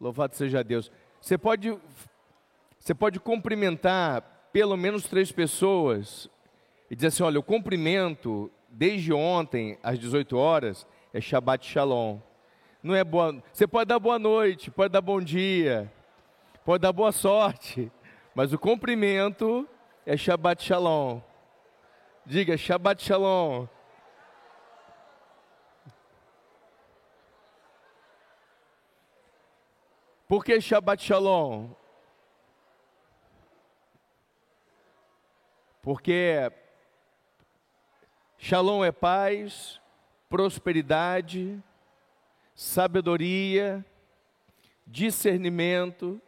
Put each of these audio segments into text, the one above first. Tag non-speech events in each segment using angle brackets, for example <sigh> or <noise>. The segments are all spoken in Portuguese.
Louvado seja Deus. Você pode, você pode cumprimentar pelo menos três pessoas e dizer assim: olha, o cumprimento desde ontem às 18 horas é Shabbat Shalom. Não é boa. Você pode dar boa noite, pode dar bom dia, pode dar boa sorte, mas o cumprimento é Shabbat Shalom. Diga Shabbat Shalom. Por que Shabbat Shalom? Porque Shalom é paz, prosperidade, sabedoria, discernimento.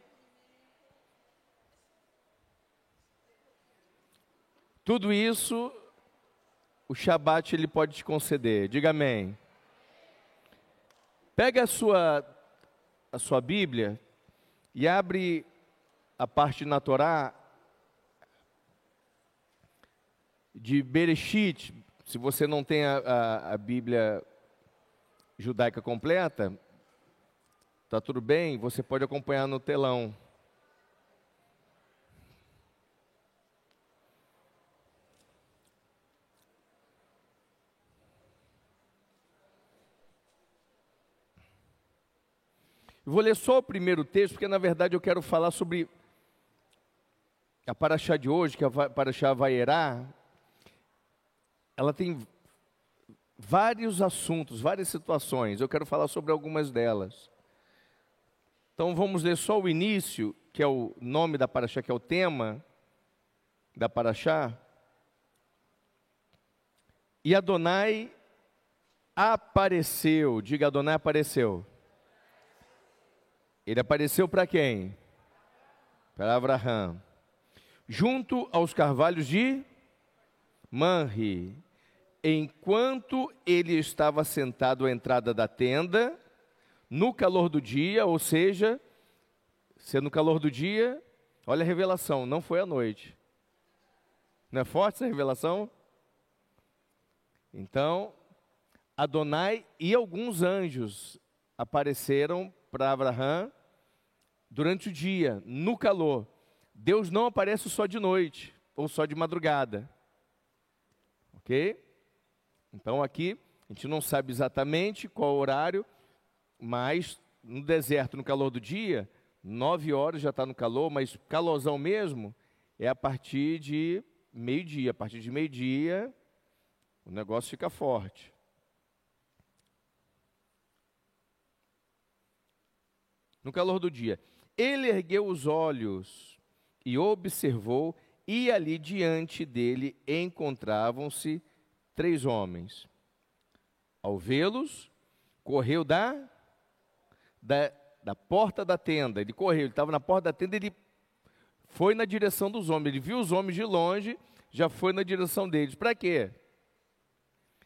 Tudo isso o Shabat ele pode te conceder. Diga amém. Pega a sua a sua Bíblia e abre a parte na Torá de Bereshit. Se você não tem a, a, a Bíblia judaica completa, tá tudo bem, você pode acompanhar no telão. Vou ler só o primeiro texto, porque na verdade eu quero falar sobre a Paraxá de hoje, que é a Paraxá Vaierá. Ela tem vários assuntos, várias situações. Eu quero falar sobre algumas delas. Então vamos ler só o início, que é o nome da Paraxá, que é o tema da Paraxá. E Adonai apareceu, diga Adonai apareceu. Ele apareceu para quem? Para Abraão. Junto aos carvalhos de Manri. Enquanto ele estava sentado à entrada da tenda, no calor do dia, ou seja, se no calor do dia, olha a revelação, não foi à noite. Não é forte essa revelação? Então, Adonai e alguns anjos apareceram para Abraão durante o dia, no calor. Deus não aparece só de noite ou só de madrugada. Ok? Então aqui a gente não sabe exatamente qual horário, mas no deserto, no calor do dia, nove horas já está no calor, mas calorzão mesmo é a partir de meio-dia. A partir de meio-dia o negócio fica forte. no calor do dia. Ele ergueu os olhos e observou, e ali diante dele encontravam-se três homens. Ao vê-los, correu da, da, da porta da tenda. Ele correu, ele estava na porta da tenda, ele foi na direção dos homens. Ele viu os homens de longe, já foi na direção deles. Para quê?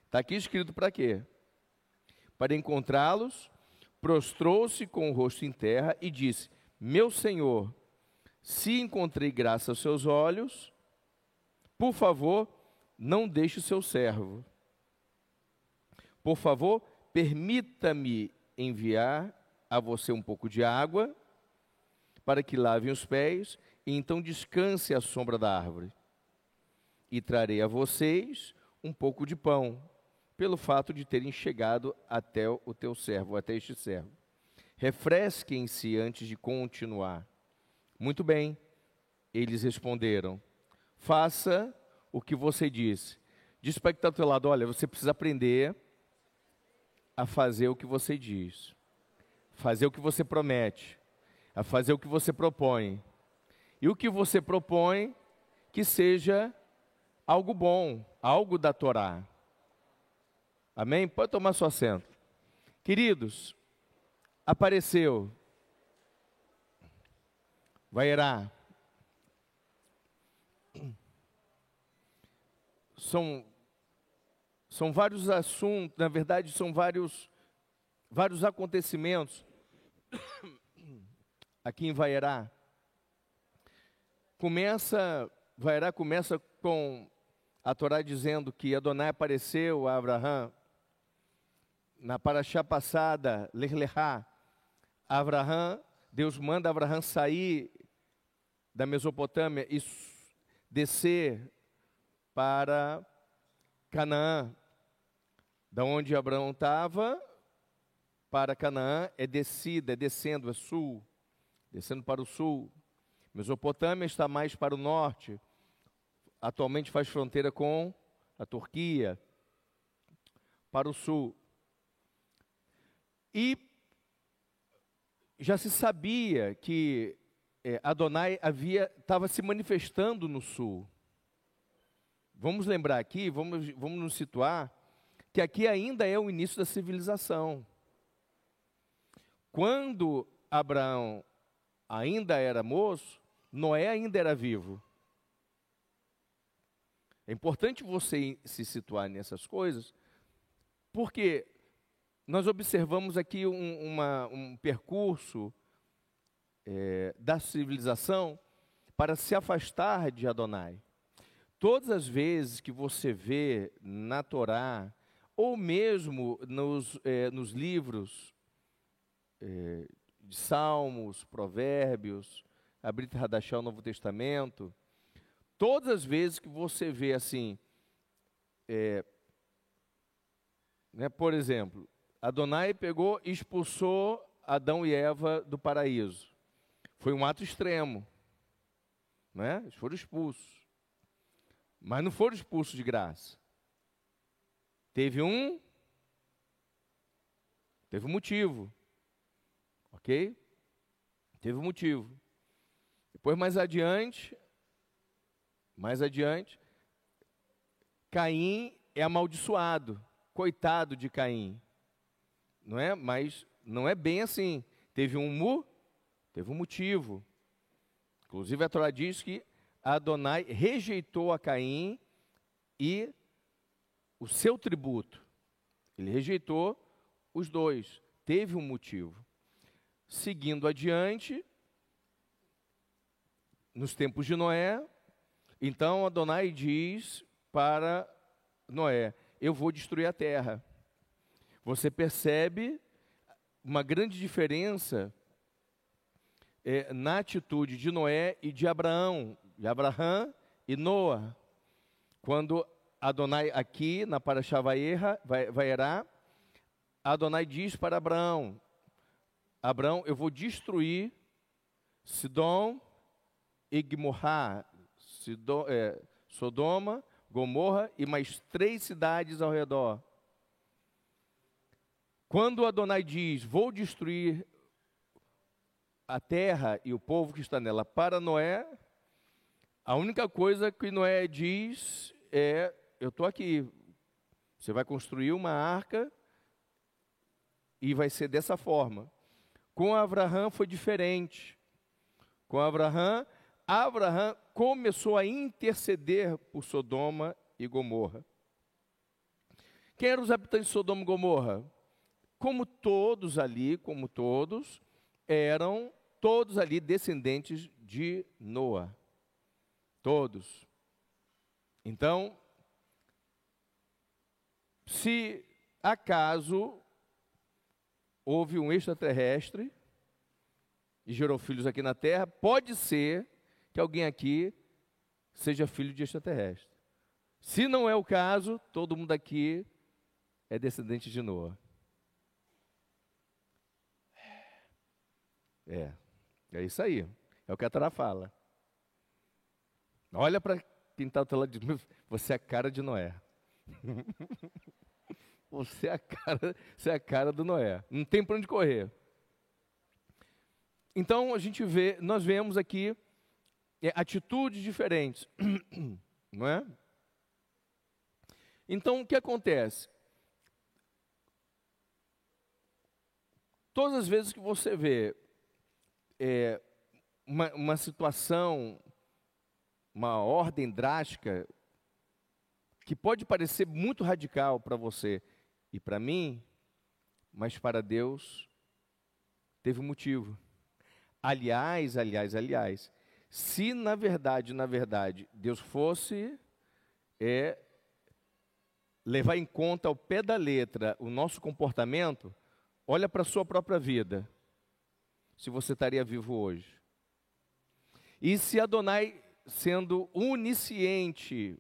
Está aqui escrito para quê? Para encontrá-los prostrou-se com o rosto em terra e disse: Meu senhor, se encontrei graça aos seus olhos, por favor, não deixe o seu servo. Por favor, permita-me enviar a você um pouco de água para que lavem os pés e então descanse à sombra da árvore. E trarei a vocês um pouco de pão pelo fato de terem chegado até o teu servo, até este servo. Refresquem-se antes de continuar. Muito bem, eles responderam: Faça o que você disse. Diz para que está ao teu lado: olha, você precisa aprender a fazer o que você diz, fazer o que você promete, a fazer o que você propõe. E o que você propõe, que seja algo bom, algo da Torá. Amém? Pode tomar seu assento. Queridos, apareceu. Vairá. São, são vários assuntos, na verdade, são vários, vários acontecimentos <coughs> aqui em Vairá. Começa, Vairá começa com a Torá dizendo que Adonai apareceu a Abraão na paraxá passada, Lerlechá, Abraham Deus manda Abraão sair da Mesopotâmia e descer para Canaã. Da onde Abraão estava para Canaã é descida, é descendo, é sul, descendo para o sul. Mesopotâmia está mais para o norte. Atualmente faz fronteira com a Turquia, para o sul. E já se sabia que é, Adonai havia estava se manifestando no sul. Vamos lembrar aqui, vamos, vamos nos situar que aqui ainda é o início da civilização. Quando Abraão ainda era moço, Noé ainda era vivo. É importante você se situar nessas coisas, porque nós observamos aqui um, uma, um percurso é, da civilização para se afastar de Adonai. Todas as vezes que você vê na Torá, ou mesmo nos, é, nos livros é, de Salmos, Provérbios, Abrit Hadashah, o Novo Testamento, todas as vezes que você vê assim, é, né, por exemplo, Adonai pegou e expulsou Adão e Eva do paraíso. Foi um ato extremo. Né? Eles foram expulsos. Mas não foram expulsos de graça. Teve um. Teve um motivo. Ok? Teve um motivo. Depois, mais adiante, mais adiante, Caim é amaldiçoado. Coitado de Caim. Não é? Mas não é bem assim. Teve um mu, teve um motivo. Inclusive a Torá diz que Adonai rejeitou a Caim e o seu tributo. Ele rejeitou os dois. Teve um motivo. Seguindo adiante, nos tempos de Noé, então Adonai diz para Noé: Eu vou destruir a terra. Você percebe uma grande diferença é, na atitude de Noé e de Abraão de Abraão e Noa. Quando Adonai aqui na Parashá Vaerá, Adonai diz para Abraão, Abraão, eu vou destruir Sidom e Gomorra, Sidom, é, Sodoma, Gomorra e mais três cidades ao redor. Quando Adonai diz, vou destruir a terra e o povo que está nela para Noé, a única coisa que Noé diz é: Eu estou aqui. Você vai construir uma arca e vai ser dessa forma. Com Abraão foi diferente. Com Abraão, Abraão começou a interceder por Sodoma e Gomorra. Quem eram os habitantes de Sodoma e Gomorra? Como todos ali, como todos, eram todos ali descendentes de Noa. Todos. Então, se acaso houve um extraterrestre e gerou filhos aqui na Terra, pode ser que alguém aqui seja filho de extraterrestre. Se não é o caso, todo mundo aqui é descendente de Noah. É, é isso aí. É o que a Torá fala. Olha para quem está do teu lado e diz, <laughs> você é a cara de Noé. <laughs> você, é a cara, você é a cara do Noé. Não tem para onde correr. Então a gente vê, nós vemos aqui é, atitudes diferentes, <clears throat> não é? Então o que acontece? Todas as vezes que você vê é, uma, uma situação uma ordem drástica que pode parecer muito radical para você e para mim, mas para Deus teve um motivo. Aliás, aliás, aliás, se na verdade, na verdade, Deus fosse é, levar em conta ao pé da letra o nosso comportamento, olha para a sua própria vida. Se você estaria vivo hoje. E se Adonai, sendo onisciente,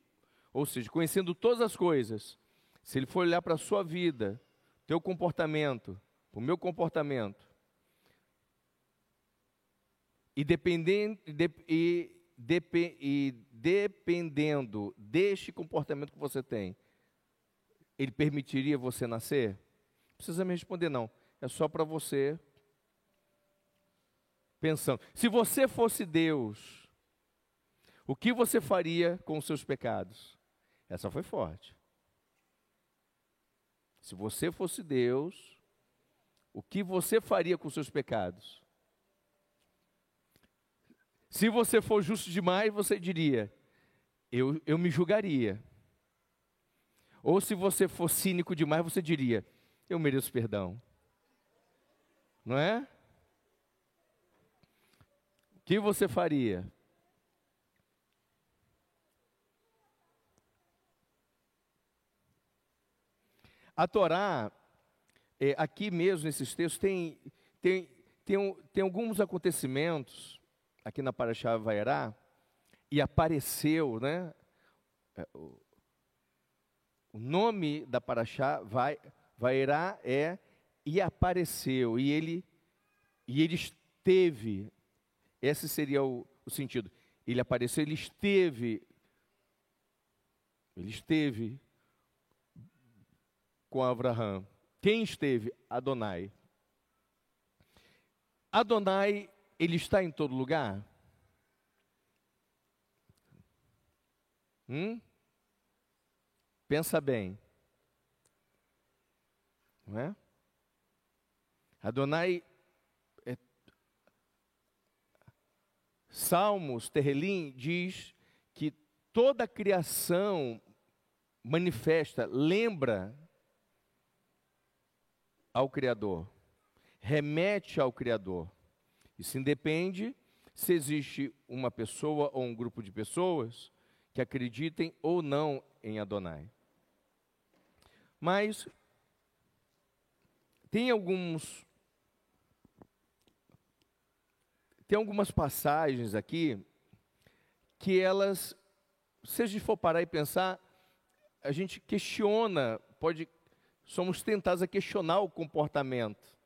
ou seja, conhecendo todas as coisas, se ele for olhar para a sua vida, teu comportamento, o meu comportamento, e, dependendo, de, e, e dependendo deste comportamento que você tem, ele permitiria você nascer? Não precisa me responder, não. É só para você pensando. Se você fosse Deus, o que você faria com os seus pecados? Essa foi forte. Se você fosse Deus, o que você faria com os seus pecados? Se você for justo demais, você diria: eu, eu me julgaria. Ou se você for cínico demais, você diria: eu mereço perdão. Não é? Que você faria? A Torá, é, aqui mesmo nesses textos, tem, tem, tem, tem alguns acontecimentos, aqui na Paraxá Vairá, e apareceu, né? É, o, o nome da Paraxá vai, Vairá é e apareceu, e ele, e ele esteve, esse seria o, o sentido, ele apareceu, ele esteve, ele esteve com Abraão. Quem esteve? Adonai. Adonai, ele está em todo lugar? Hum? Pensa bem. Não é? Adonai, Salmos, Terrelim, diz que toda a criação manifesta, lembra ao Criador, remete ao Criador. Isso independe se existe uma pessoa ou um grupo de pessoas que acreditem ou não em Adonai. Mas tem alguns tem algumas passagens aqui que elas, se a gente for parar e pensar, a gente questiona, pode somos tentados a questionar o comportamento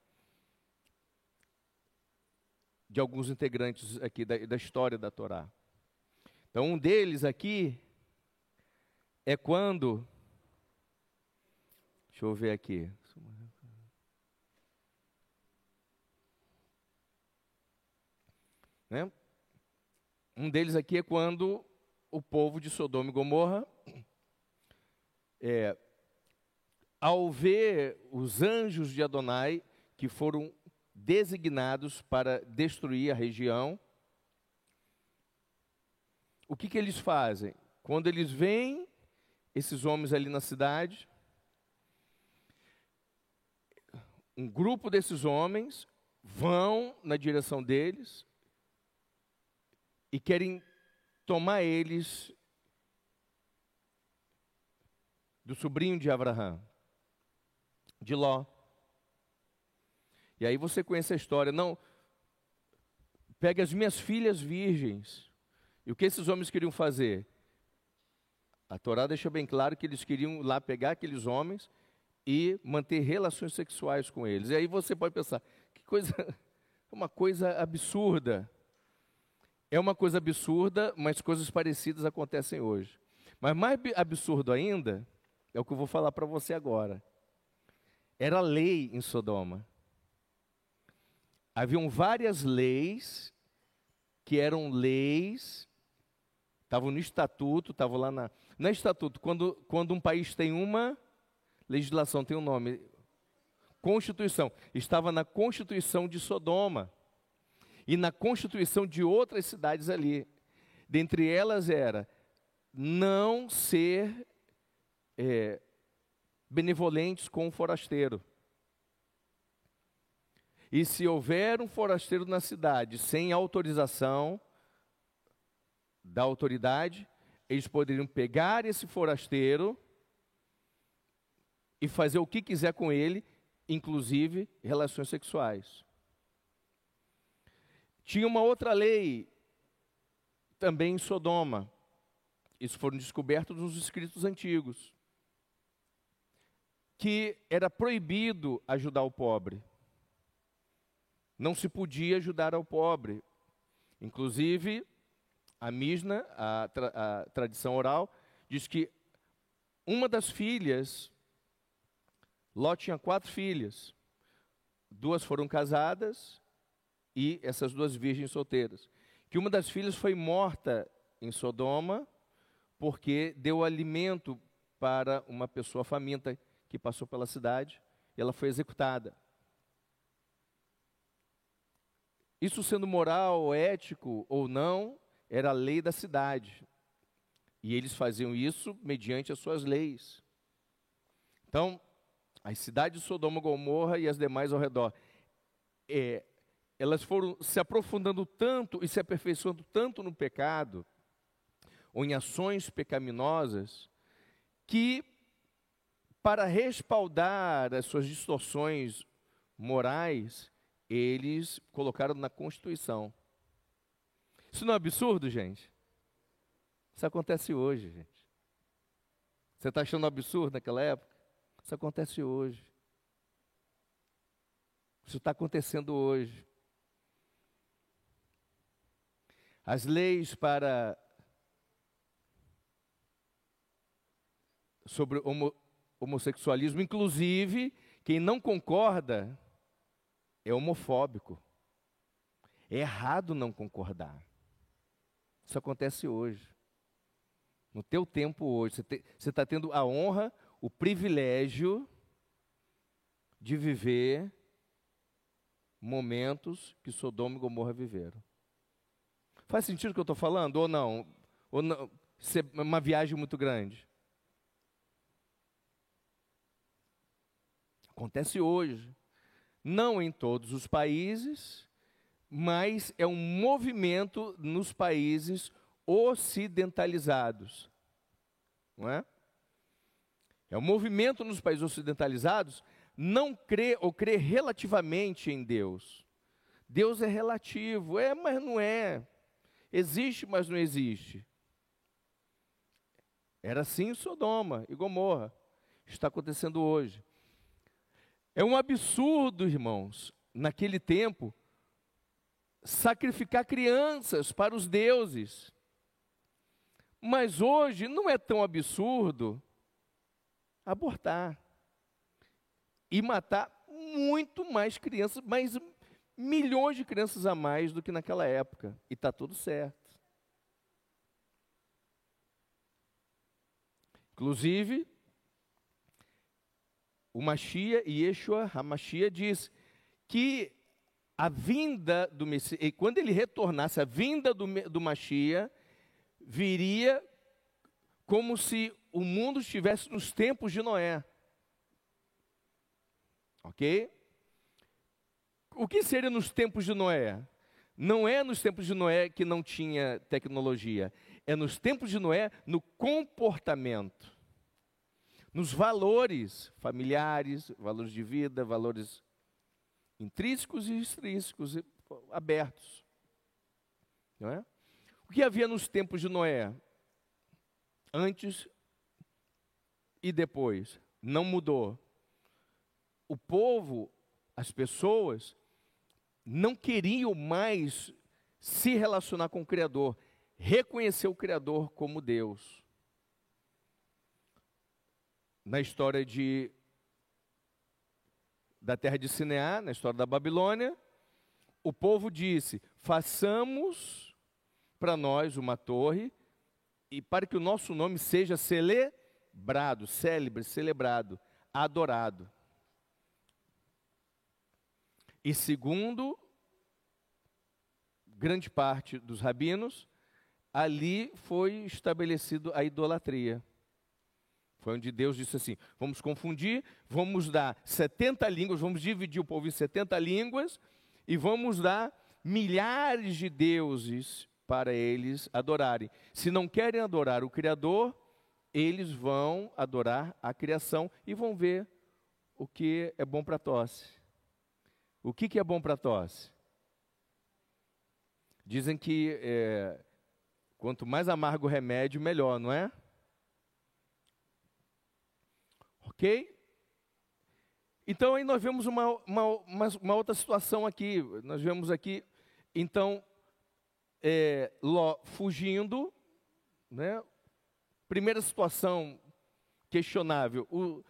de alguns integrantes aqui da, da história da Torá. Então, um deles aqui é quando. Deixa eu ver aqui. Né? Um deles aqui é quando o povo de Sodoma e Gomorra é, ao ver os anjos de Adonai que foram designados para destruir a região, o que, que eles fazem? Quando eles veem esses homens ali na cidade, um grupo desses homens vão na direção deles e querem tomar eles do sobrinho de Abraão de Ló. E aí você conhece a história. Não, pegue as minhas filhas virgens. E o que esses homens queriam fazer? A Torá deixa bem claro que eles queriam lá pegar aqueles homens e manter relações sexuais com eles. E aí você pode pensar, que coisa, <laughs> uma coisa absurda. É uma coisa absurda, mas coisas parecidas acontecem hoje. Mas mais absurdo ainda é o que eu vou falar para você agora. Era lei em Sodoma. Haviam várias leis que eram leis, estavam no estatuto, estavam lá na. Não é estatuto, quando, quando um país tem uma legislação, tem um nome. Constituição. Estava na Constituição de Sodoma. E na Constituição de outras cidades ali. Dentre elas era não ser é, benevolentes com o forasteiro. E se houver um forasteiro na cidade sem autorização da autoridade, eles poderiam pegar esse forasteiro e fazer o que quiser com ele, inclusive relações sexuais. Tinha uma outra lei também em Sodoma. Isso foram descobertos nos escritos antigos. Que era proibido ajudar o pobre. Não se podia ajudar ao pobre. Inclusive, a Misna, a, tra a tradição oral, diz que uma das filhas, Ló tinha quatro filhas. Duas foram casadas e essas duas virgens solteiras. Que uma das filhas foi morta em Sodoma porque deu alimento para uma pessoa faminta que passou pela cidade e ela foi executada. Isso sendo moral, ético ou não, era a lei da cidade. E eles faziam isso mediante as suas leis. Então, as cidades de Sodoma Gomorra e as demais ao redor, é, elas foram se aprofundando tanto e se aperfeiçoando tanto no pecado, ou em ações pecaminosas, que para respaldar as suas distorções morais, eles colocaram na Constituição. Isso não é absurdo, gente? Isso acontece hoje, gente. Você está achando absurdo naquela época? Isso acontece hoje. Isso está acontecendo hoje. As leis para sobre homo, homossexualismo, inclusive, quem não concorda é homofóbico. É errado não concordar. Isso acontece hoje. No teu tempo hoje, você está tendo a honra, o privilégio de viver momentos que Sodoma e Gomorra viveram. Faz sentido o que eu estou falando ou não? Ou não? É uma viagem muito grande. Acontece hoje. Não em todos os países, mas é um movimento nos países ocidentalizados. Não é? É um movimento nos países ocidentalizados não crer ou crer relativamente em Deus. Deus é relativo, é, mas não é. Existe, mas não existe. Era assim em Sodoma e Gomorra. Está acontecendo hoje. É um absurdo, irmãos, naquele tempo, sacrificar crianças para os deuses. Mas hoje não é tão absurdo abortar e matar muito mais crianças, mais milhões de crianças a mais do que naquela época. E está tudo certo. Inclusive, o Machia, Yeshua Hamashia diz que a vinda do Messias, quando ele retornasse, a vinda do, do Machia viria como se o mundo estivesse nos tempos de Noé. Ok? O que seria nos tempos de Noé? Não é nos tempos de Noé que não tinha tecnologia, é nos tempos de Noé no comportamento nos valores familiares, valores de vida, valores intrínsecos e extrínsecos, abertos. Não é? O que havia nos tempos de Noé? Antes e depois. Não mudou. O povo, as pessoas, não queriam mais se relacionar com o Criador, reconhecer o Criador como Deus na história de da terra de Sineá, na história da Babilônia, o povo disse: façamos para nós uma torre e para que o nosso nome seja celebrado, célebre, celebrado, adorado. E segundo grande parte dos rabinos, ali foi estabelecido a idolatria. Foi onde Deus disse assim: vamos confundir, vamos dar 70 línguas, vamos dividir o povo em 70 línguas e vamos dar milhares de deuses para eles adorarem. Se não querem adorar o Criador, eles vão adorar a criação e vão ver o que é bom para tosse. O que, que é bom para tosse? Dizem que é, quanto mais amargo o remédio, melhor, não é? Ok? Então aí nós vemos uma, uma, uma, uma outra situação aqui. Nós vemos aqui, então, é, Ló fugindo, né? Primeira situação questionável, o,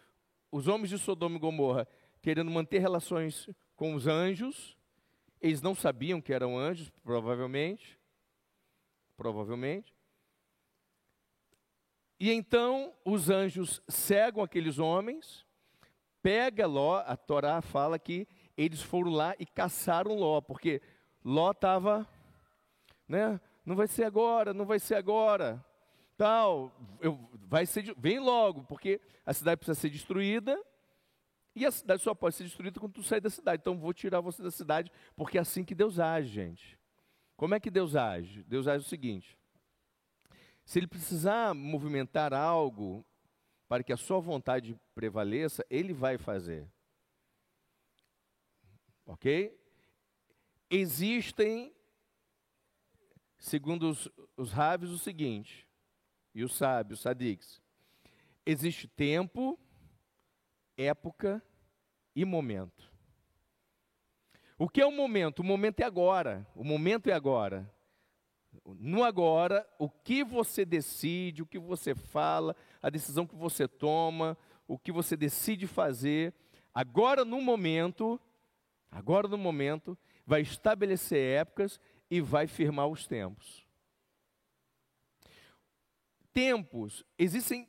os homens de Sodoma e Gomorra querendo manter relações com os anjos, eles não sabiam que eram anjos, provavelmente, provavelmente. E então os anjos cegam aqueles homens, pega Ló, a Torá fala que eles foram lá e caçaram Ló, porque Ló estava, né? Não vai ser agora, não vai ser agora tal, eu, vai ser, vem logo, porque a cidade precisa ser destruída, e a cidade só pode ser destruída quando tu sair da cidade. Então vou tirar você da cidade, porque é assim que Deus age, gente. Como é que Deus age? Deus age o seguinte: se ele precisar movimentar algo para que a sua vontade prevaleça, ele vai fazer. Ok? Existem, segundo os, os o seguinte: e os sábios, sadiques. Existe tempo, época e momento. O que é o momento? O momento é agora. O momento é agora. No agora, o que você decide, o que você fala, a decisão que você toma, o que você decide fazer, agora no momento, agora no momento, vai estabelecer épocas e vai firmar os tempos tempos, existem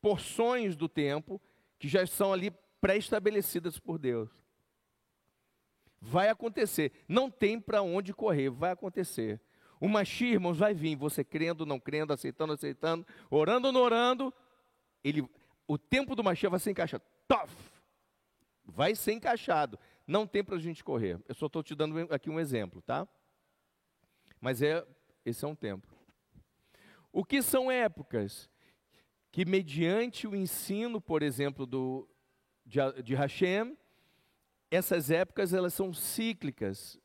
porções do tempo que já são ali pré-estabelecidas por Deus. Vai acontecer, não tem para onde correr, vai acontecer. O Machia, irmãos, vai vir, você crendo, não crendo, aceitando, aceitando, orando não orando, ele, o tempo do Machia vai ser encaixado. Tof! Vai ser encaixado. Não tem para a gente correr. Eu só estou te dando aqui um exemplo, tá? Mas é, esse é um tempo. O que são épocas? Que, mediante o ensino, por exemplo, do, de, de Hashem, essas épocas elas são cíclicas.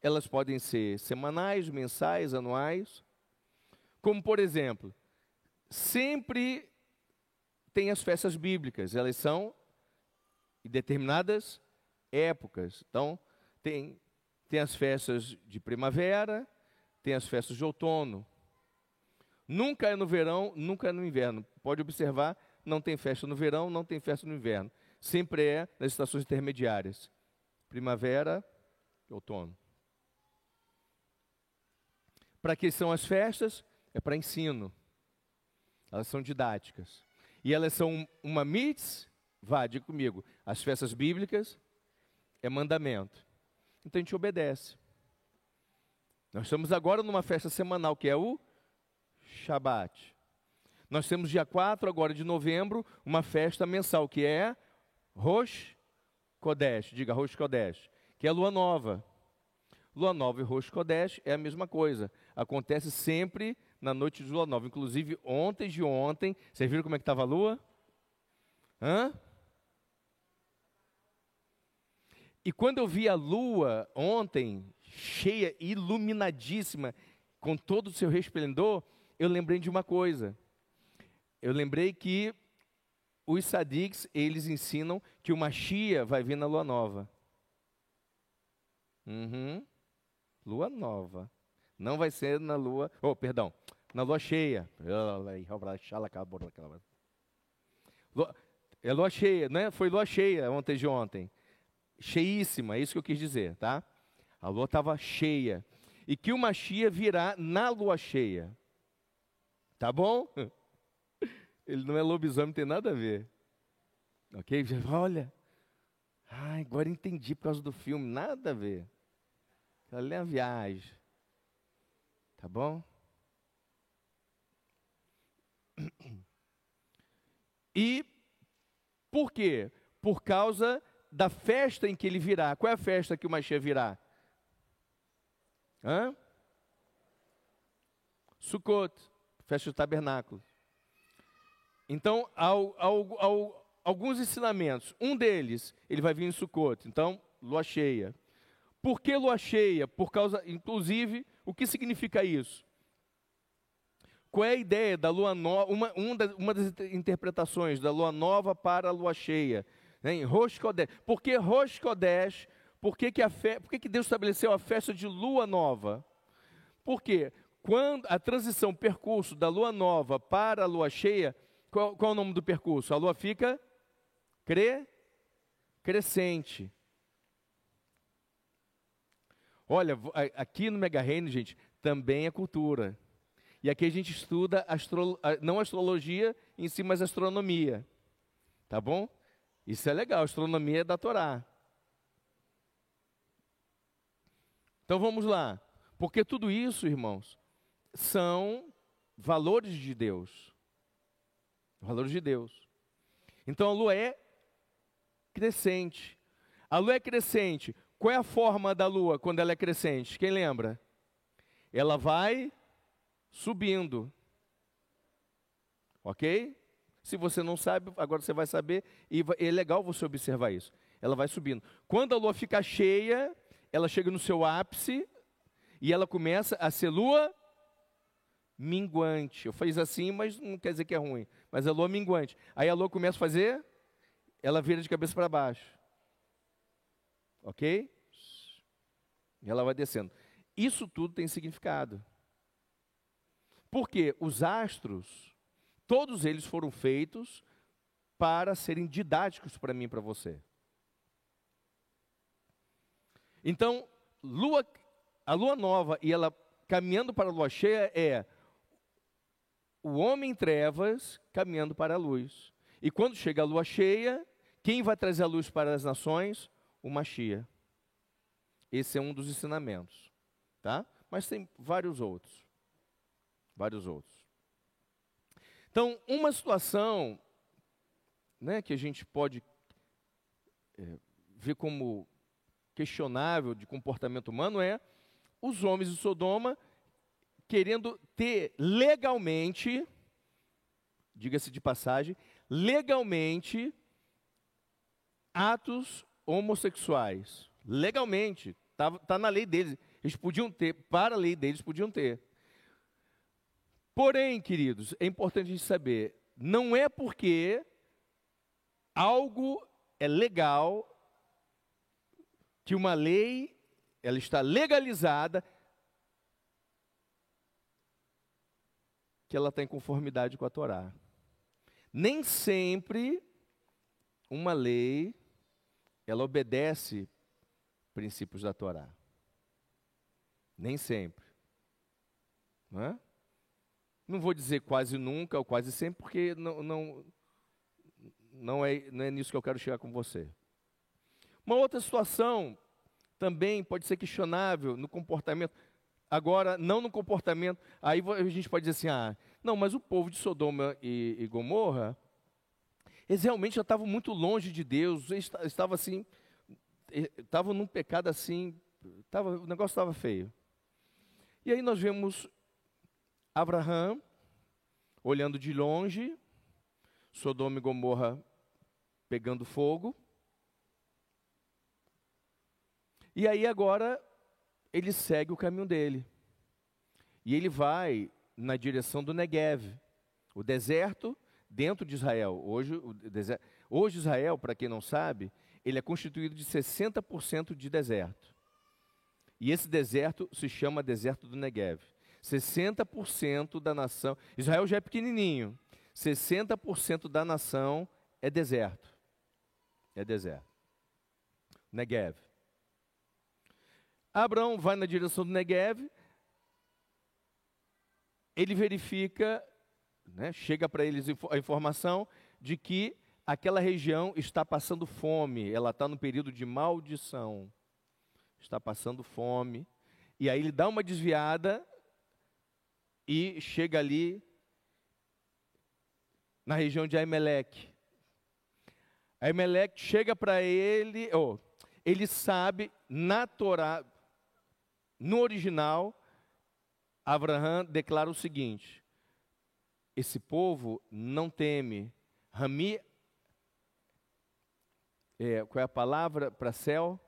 Elas podem ser semanais, mensais, anuais. Como, por exemplo, sempre tem as festas bíblicas, elas são em determinadas épocas. Então, tem, tem as festas de primavera, tem as festas de outono, Nunca é no verão, nunca é no inverno. Pode observar, não tem festa no verão, não tem festa no inverno. Sempre é nas estações intermediárias. Primavera, outono. Para que são as festas? É para ensino. Elas são didáticas. E elas são uma mitzvah, diga comigo, as festas bíblicas é mandamento. Então a gente obedece. Nós estamos agora numa festa semanal que é o Shabat. Nós temos dia 4 agora de novembro, uma festa mensal que é Rosh Kodesh, diga Rosh Kodesh, que é a lua nova. Lua nova e Rosh Kodesh é a mesma coisa. Acontece sempre na noite de lua nova. Inclusive, ontem de ontem, vocês viram como é que estava a lua? Hã? E quando eu vi a lua ontem, cheia, iluminadíssima, com todo o seu resplendor, eu lembrei de uma coisa. Eu lembrei que os sadiques, eles ensinam que uma chia vai vir na lua nova. Uhum. Lua nova. Não vai ser na lua, oh, perdão, na lua cheia. É lua cheia, né? Foi lua cheia ontem de ontem. Cheíssima, é isso que eu quis dizer, tá? A lua estava cheia. E que uma chia virá na lua cheia. Tá bom? <laughs> Ele não é lobisomem, tem nada a ver. Ok? Olha. Ai, agora entendi por causa do filme. Nada a ver. Ali é a viagem. Tá bom? <clears throat> E por quê? Por causa da festa em que ele virá. Qual é a festa que o Machia virá? Hã? Sukkot festa do tabernáculo. Então, ao, alguns ensinamentos. Um deles, ele vai vir em Sukkot, então, lua cheia. Por que lua cheia? Por causa, inclusive, o que significa isso? Qual é a ideia da lua nova? Uma, uma das interpretações da lua nova para a lua cheia. Né? Em Rosh Kodesh. Por que? Por que, que, a fe... Por que, que Deus estabeleceu a festa de lua nova? Porque quando a transição, percurso da lua nova para a lua cheia, qual, qual é o nome do percurso? A lua fica cre... crescente. Olha, aqui no Mega Reino, gente, também é cultura. E aqui a gente estuda astro, não astrologia em si, mas astronomia. Tá bom? Isso é legal, astronomia é da Torá. Então vamos lá. Porque tudo isso, irmãos, são valores de Deus. Valores de Deus. Então a lua é crescente. A lua é crescente. Qual é a forma da lua quando ela é crescente? Quem lembra? Ela vai subindo. Ok? Se você não sabe, agora você vai saber, e é legal você observar isso. Ela vai subindo. Quando a lua fica cheia, ela chega no seu ápice e ela começa a ser lua minguante. Eu fiz assim, mas não quer dizer que é ruim. Mas a lua minguante. Aí a lua começa a fazer, ela vira de cabeça para baixo. Ok? E ela vai descendo. Isso tudo tem significado. Porque os astros, todos eles foram feitos para serem didáticos para mim e para você. Então, lua, a lua nova e ela caminhando para a lua cheia é o homem em trevas caminhando para a luz. E quando chega a lua cheia, quem vai trazer a luz para as nações? O Machia. Esse é um dos ensinamentos, tá? Mas tem vários outros vários outros. Então, uma situação né, que a gente pode é, ver como questionável de comportamento humano é os homens de Sodoma querendo ter legalmente, diga-se de passagem, legalmente atos homossexuais. Legalmente, está tá na lei deles. Eles podiam ter, para a lei deles, podiam ter. Porém, queridos, é importante a gente saber, não é porque algo é legal que uma lei ela está legalizada que ela está em conformidade com a Torá. Nem sempre uma lei ela obedece princípios da Torá. Nem sempre. Não é? Não vou dizer quase nunca ou quase sempre, porque não, não, não, é, não é nisso que eu quero chegar com você. Uma outra situação também pode ser questionável no comportamento. Agora, não no comportamento. Aí a gente pode dizer assim: ah, não, mas o povo de Sodoma e, e Gomorra, eles realmente já estavam muito longe de Deus, eles estavam assim, estavam num pecado assim, tava, o negócio estava feio. E aí nós vemos Abraão, olhando de longe, Sodoma e Gomorra pegando fogo. E aí agora ele segue o caminho dele. E ele vai na direção do Negev, o deserto dentro de Israel. Hoje, deserto, hoje Israel, para quem não sabe, ele é constituído de 60% de deserto. E esse deserto se chama deserto do Negev. 60% da nação. Israel já é pequenininho. 60% da nação é deserto. É deserto. Negev. Abraão vai na direção do Negev. Ele verifica, né, chega para eles a informação de que aquela região está passando fome, ela está no período de maldição. Está passando fome. E aí ele dá uma desviada e chega ali na região de Aimeleque. Aimeleque chega para ele, oh, ele sabe na Torá, no original, Abraão declara o seguinte: esse povo não teme. Rami, é, qual é a palavra para céu?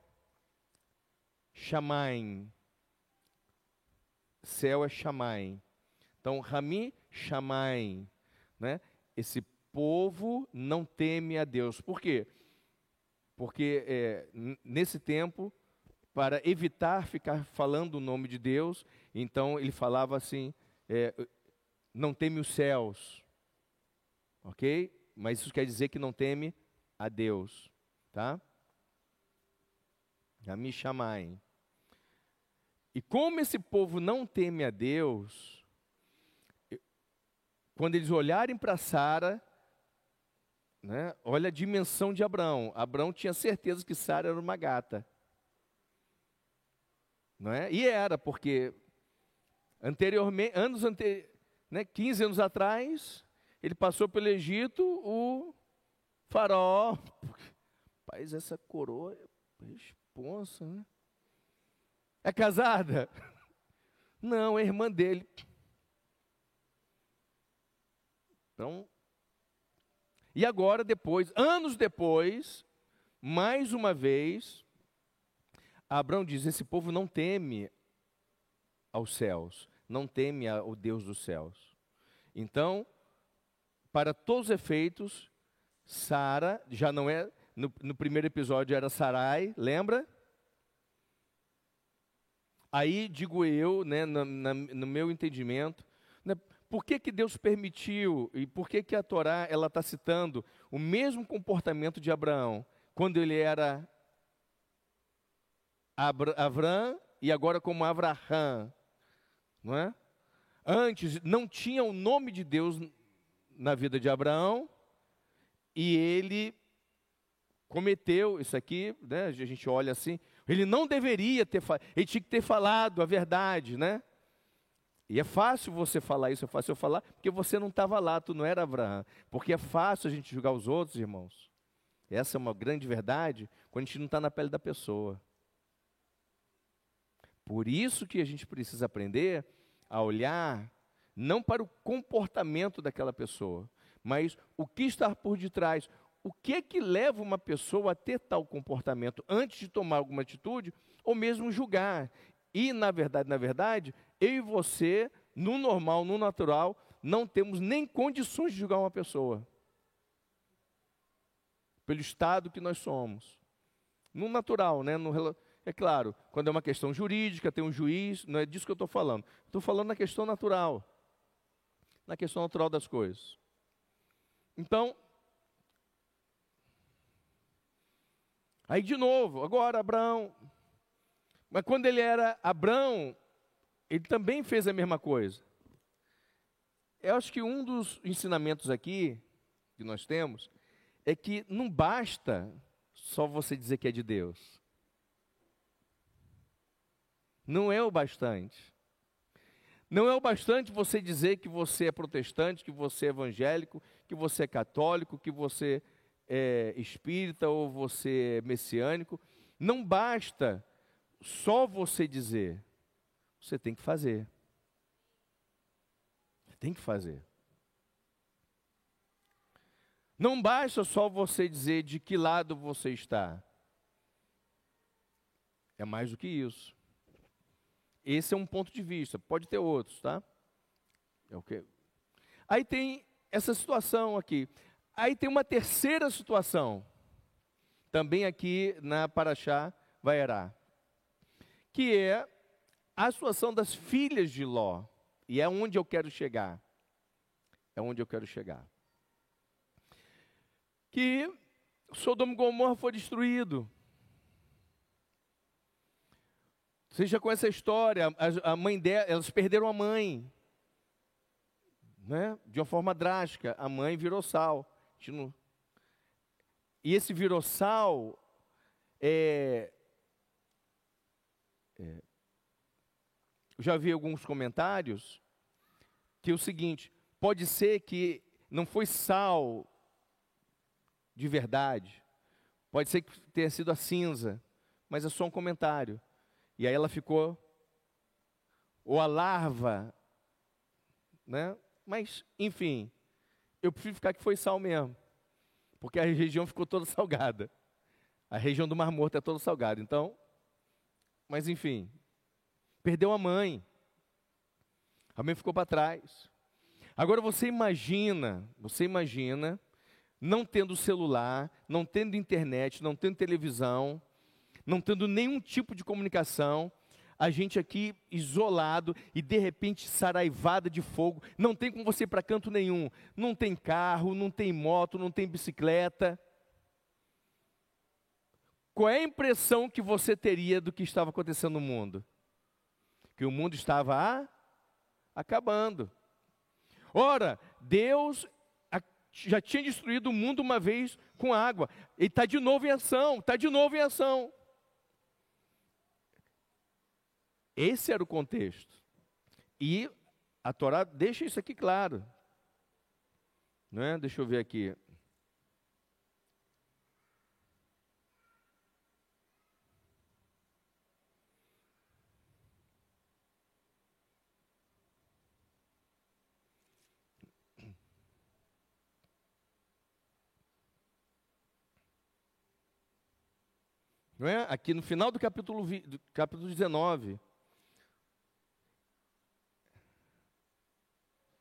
Shamaim. Céu é Shamaim. Então, Rami Shamaim, né? Esse povo não teme a Deus. Por quê? Porque é, nesse tempo, para evitar ficar falando o nome de Deus, então ele falava assim: é, não teme os céus, ok? Mas isso quer dizer que não teme a Deus, tá? A me chamai. E como esse povo não teme a Deus, quando eles olharem para Sara, né, olha a dimensão de Abraão. Abraão tinha certeza que Sara era uma gata. Não é? E era, porque anteriormente, anos ante, né, 15 anos atrás, ele passou pelo Egito, o faraó, rapaz, essa coroa é responsa, né? É casada? <laughs> Não, é irmã dele. Então, e agora, depois, anos depois, mais uma vez, Abraão diz: Esse povo não teme aos céus, não teme ao Deus dos céus. Então, para todos os efeitos, Sara já não é. No, no primeiro episódio era Sarai, lembra? Aí digo eu, né, na, na, no meu entendimento, né, por que, que Deus permitiu e por que, que a Torá ela está citando o mesmo comportamento de Abraão quando ele era Abra, Avram e agora como Avraham, não é? Antes não tinha o nome de Deus na vida de Abraão e ele cometeu isso aqui, né? A gente olha assim, ele não deveria ter falado, ele tinha que ter falado a verdade, né? E é fácil você falar isso, é fácil eu falar, porque você não estava lá, tu não era Abraão. Porque é fácil a gente julgar os outros, irmãos. Essa é uma grande verdade, quando a gente não está na pele da pessoa. Por isso que a gente precisa aprender a olhar não para o comportamento daquela pessoa, mas o que está por detrás, o que é que leva uma pessoa a ter tal comportamento antes de tomar alguma atitude ou mesmo julgar. E na verdade, na verdade, eu e você, no normal, no natural, não temos nem condições de julgar uma pessoa. Pelo estado que nós somos. No natural, né? No, é claro, quando é uma questão jurídica, tem um juiz, não é disso que eu estou falando. Estou falando na questão natural. Na questão natural das coisas. Então, Aí de novo, agora Abraão. Mas quando ele era Abraão, ele também fez a mesma coisa. Eu acho que um dos ensinamentos aqui que nós temos é que não basta só você dizer que é de Deus. Não é o bastante. Não é o bastante você dizer que você é protestante, que você é evangélico, que você é católico, que você é espírita ou você é messiânico, não basta só você dizer, você tem que fazer. Tem que fazer. Não basta só você dizer de que lado você está. É mais do que isso. Esse é um ponto de vista, pode ter outros, tá? É o que. Aí tem essa situação aqui. Aí tem uma terceira situação, também aqui na Paraxá Vaerá, que é a situação das filhas de Ló. E é onde eu quero chegar. É onde eu quero chegar. Que Sodoma e Gomorra foi destruído. Você já conhece a história, a, a mãe dela, elas perderam a mãe. Né? De uma forma drástica, a mãe virou sal. E esse virossal é, é, eu já vi alguns comentários que é o seguinte: pode ser que não foi sal de verdade, pode ser que tenha sido a cinza, mas é só um comentário. E aí ela ficou, ou a larva, né? Mas, enfim, eu prefiro ficar que foi sal mesmo. Porque a região ficou toda <laughs> salgada. A região do Mar Morto é toda salgada. Então, mas enfim, perdeu a mãe. A mãe ficou para trás. Agora você imagina, você imagina, não tendo celular, não tendo internet, não tendo televisão, não tendo nenhum tipo de comunicação, a gente aqui isolado e de repente saraivada de fogo, não tem como você para canto nenhum, não tem carro, não tem moto, não tem bicicleta. Qual é a impressão que você teria do que estava acontecendo no mundo? Que o mundo estava a, acabando. Ora, Deus já tinha destruído o mundo uma vez com água. Ele está de novo em ação, está de novo em ação. Esse era o contexto. E a Torá deixa isso aqui claro. Não é? Deixa eu ver aqui. Não é? Aqui no final do capítulo, do capítulo 19,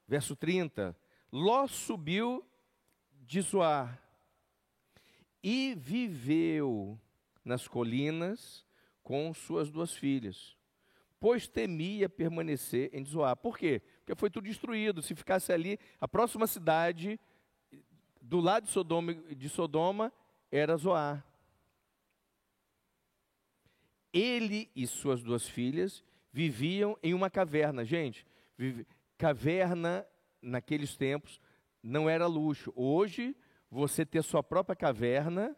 verso 30, Ló subiu de Zoar e viveu nas colinas com suas duas filhas, pois temia permanecer em Zoar. Por quê? Porque foi tudo destruído. Se ficasse ali, a próxima cidade do lado de Sodoma, de Sodoma era Zoar ele e suas duas filhas viviam em uma caverna. Gente, vive, caverna naqueles tempos não era luxo. Hoje, você ter sua própria caverna,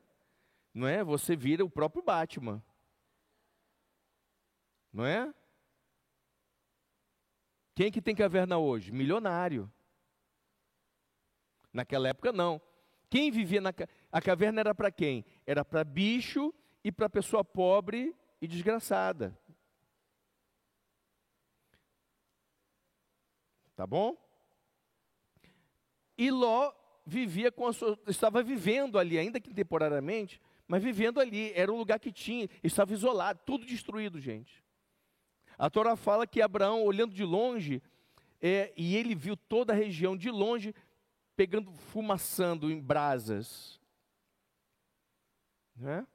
não é? Você vira o próprio Batman. Não é? Quem que tem caverna hoje? Milionário. Naquela época não. Quem vivia na a caverna era para quem? Era para bicho e para pessoa pobre e desgraçada. Tá bom? E Ló vivia com a sua, estava vivendo ali, ainda que temporariamente, mas vivendo ali, era um lugar que tinha, estava isolado, tudo destruído, gente. A Torá fala que Abraão, olhando de longe, é, e ele viu toda a região de longe, pegando, fumaçando em brasas. Né?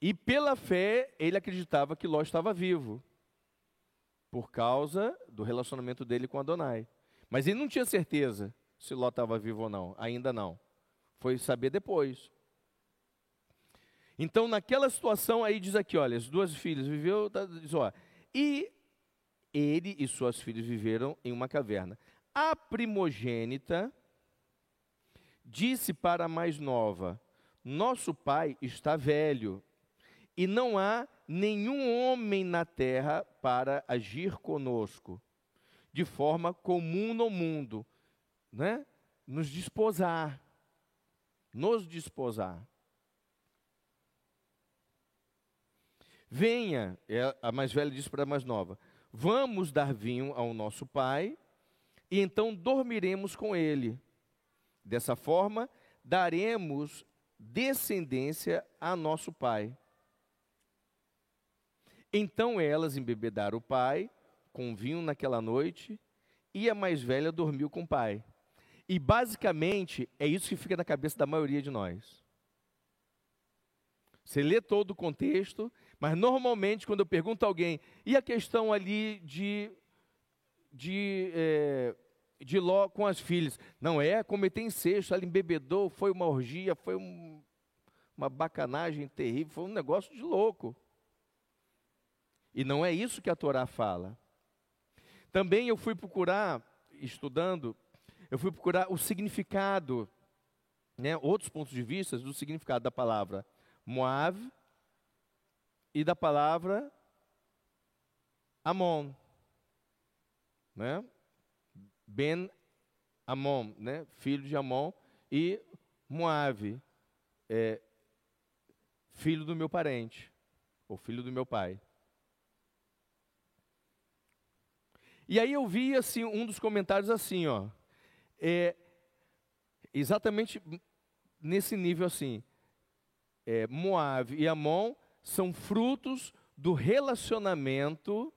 E pela fé, ele acreditava que Ló estava vivo, por causa do relacionamento dele com Adonai. Mas ele não tinha certeza se Ló estava vivo ou não, ainda não. Foi saber depois. Então, naquela situação, aí diz aqui: olha, as duas filhas viveu, tá, diz, ó, e ele e suas filhas viveram em uma caverna. A primogênita disse para a mais nova: Nosso pai está velho e não há nenhum homem na terra para agir conosco, de forma comum no mundo, né? Nos desposar, nos desposar. Venha, é, a mais velha disse para a mais nova: Vamos dar vinho ao nosso pai, e então dormiremos com ele. Dessa forma, daremos descendência a nosso pai. Então elas embebedaram o pai com vinho naquela noite, e a mais velha dormiu com o pai. E basicamente é isso que fica na cabeça da maioria de nós. Você lê todo o contexto, mas normalmente quando eu pergunto a alguém, e a questão ali de, de, é, de Ló com as filhas? Não é cometer incesto, ela embebedou, foi uma orgia, foi um, uma bacanagem terrível, foi um negócio de louco. E não é isso que a Torá fala. Também eu fui procurar, estudando, eu fui procurar o significado, né, outros pontos de vista do significado da palavra Moab e da palavra Amon. Né? Ben Amon, né? filho de Amon, e Moab, é, filho do meu parente, ou filho do meu pai. E aí eu vi assim um dos comentários assim, ó, é, exatamente nesse nível assim, é, Moab e Amon são frutos do relacionamento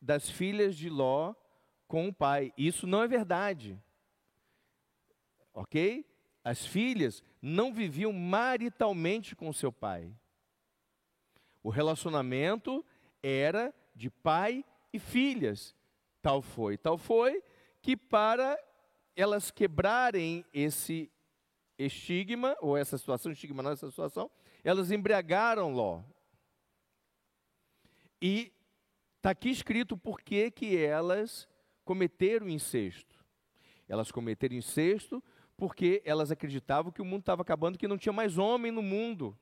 das filhas de Ló com o pai. Isso não é verdade. Ok? As filhas não viviam maritalmente com seu pai. O relacionamento era de pai e filhas. Tal foi, tal foi, que para elas quebrarem esse estigma, ou essa situação, estigma não, essa situação, elas embriagaram Ló. E está aqui escrito por que, elas cometeram incesto. Elas cometeram incesto porque elas acreditavam que o mundo estava acabando, que não tinha mais homem no mundo.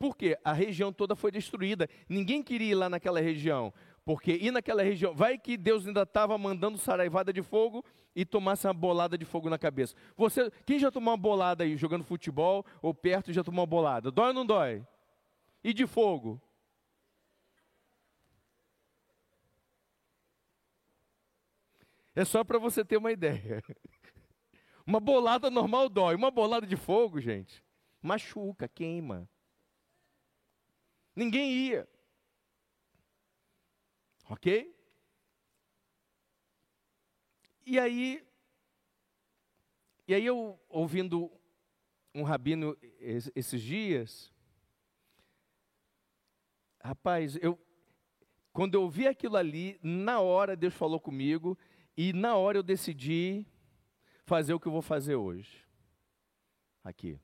Porque a região toda foi destruída. Ninguém queria ir lá naquela região. Porque ir naquela região, vai que Deus ainda estava mandando saraivada de fogo e tomasse uma bolada de fogo na cabeça. Você, quem já tomou uma bolada aí jogando futebol ou perto já tomou uma bolada? Dói ou não dói? E de fogo? É só para você ter uma ideia. <laughs> Uma bolada normal dói, uma bolada de fogo, gente, machuca, queima. Ninguém ia. Ok? E aí, e aí eu ouvindo um rabino esses dias, rapaz, eu quando eu ouvi aquilo ali, na hora Deus falou comigo e na hora eu decidi fazer o que eu vou fazer hoje. Aqui.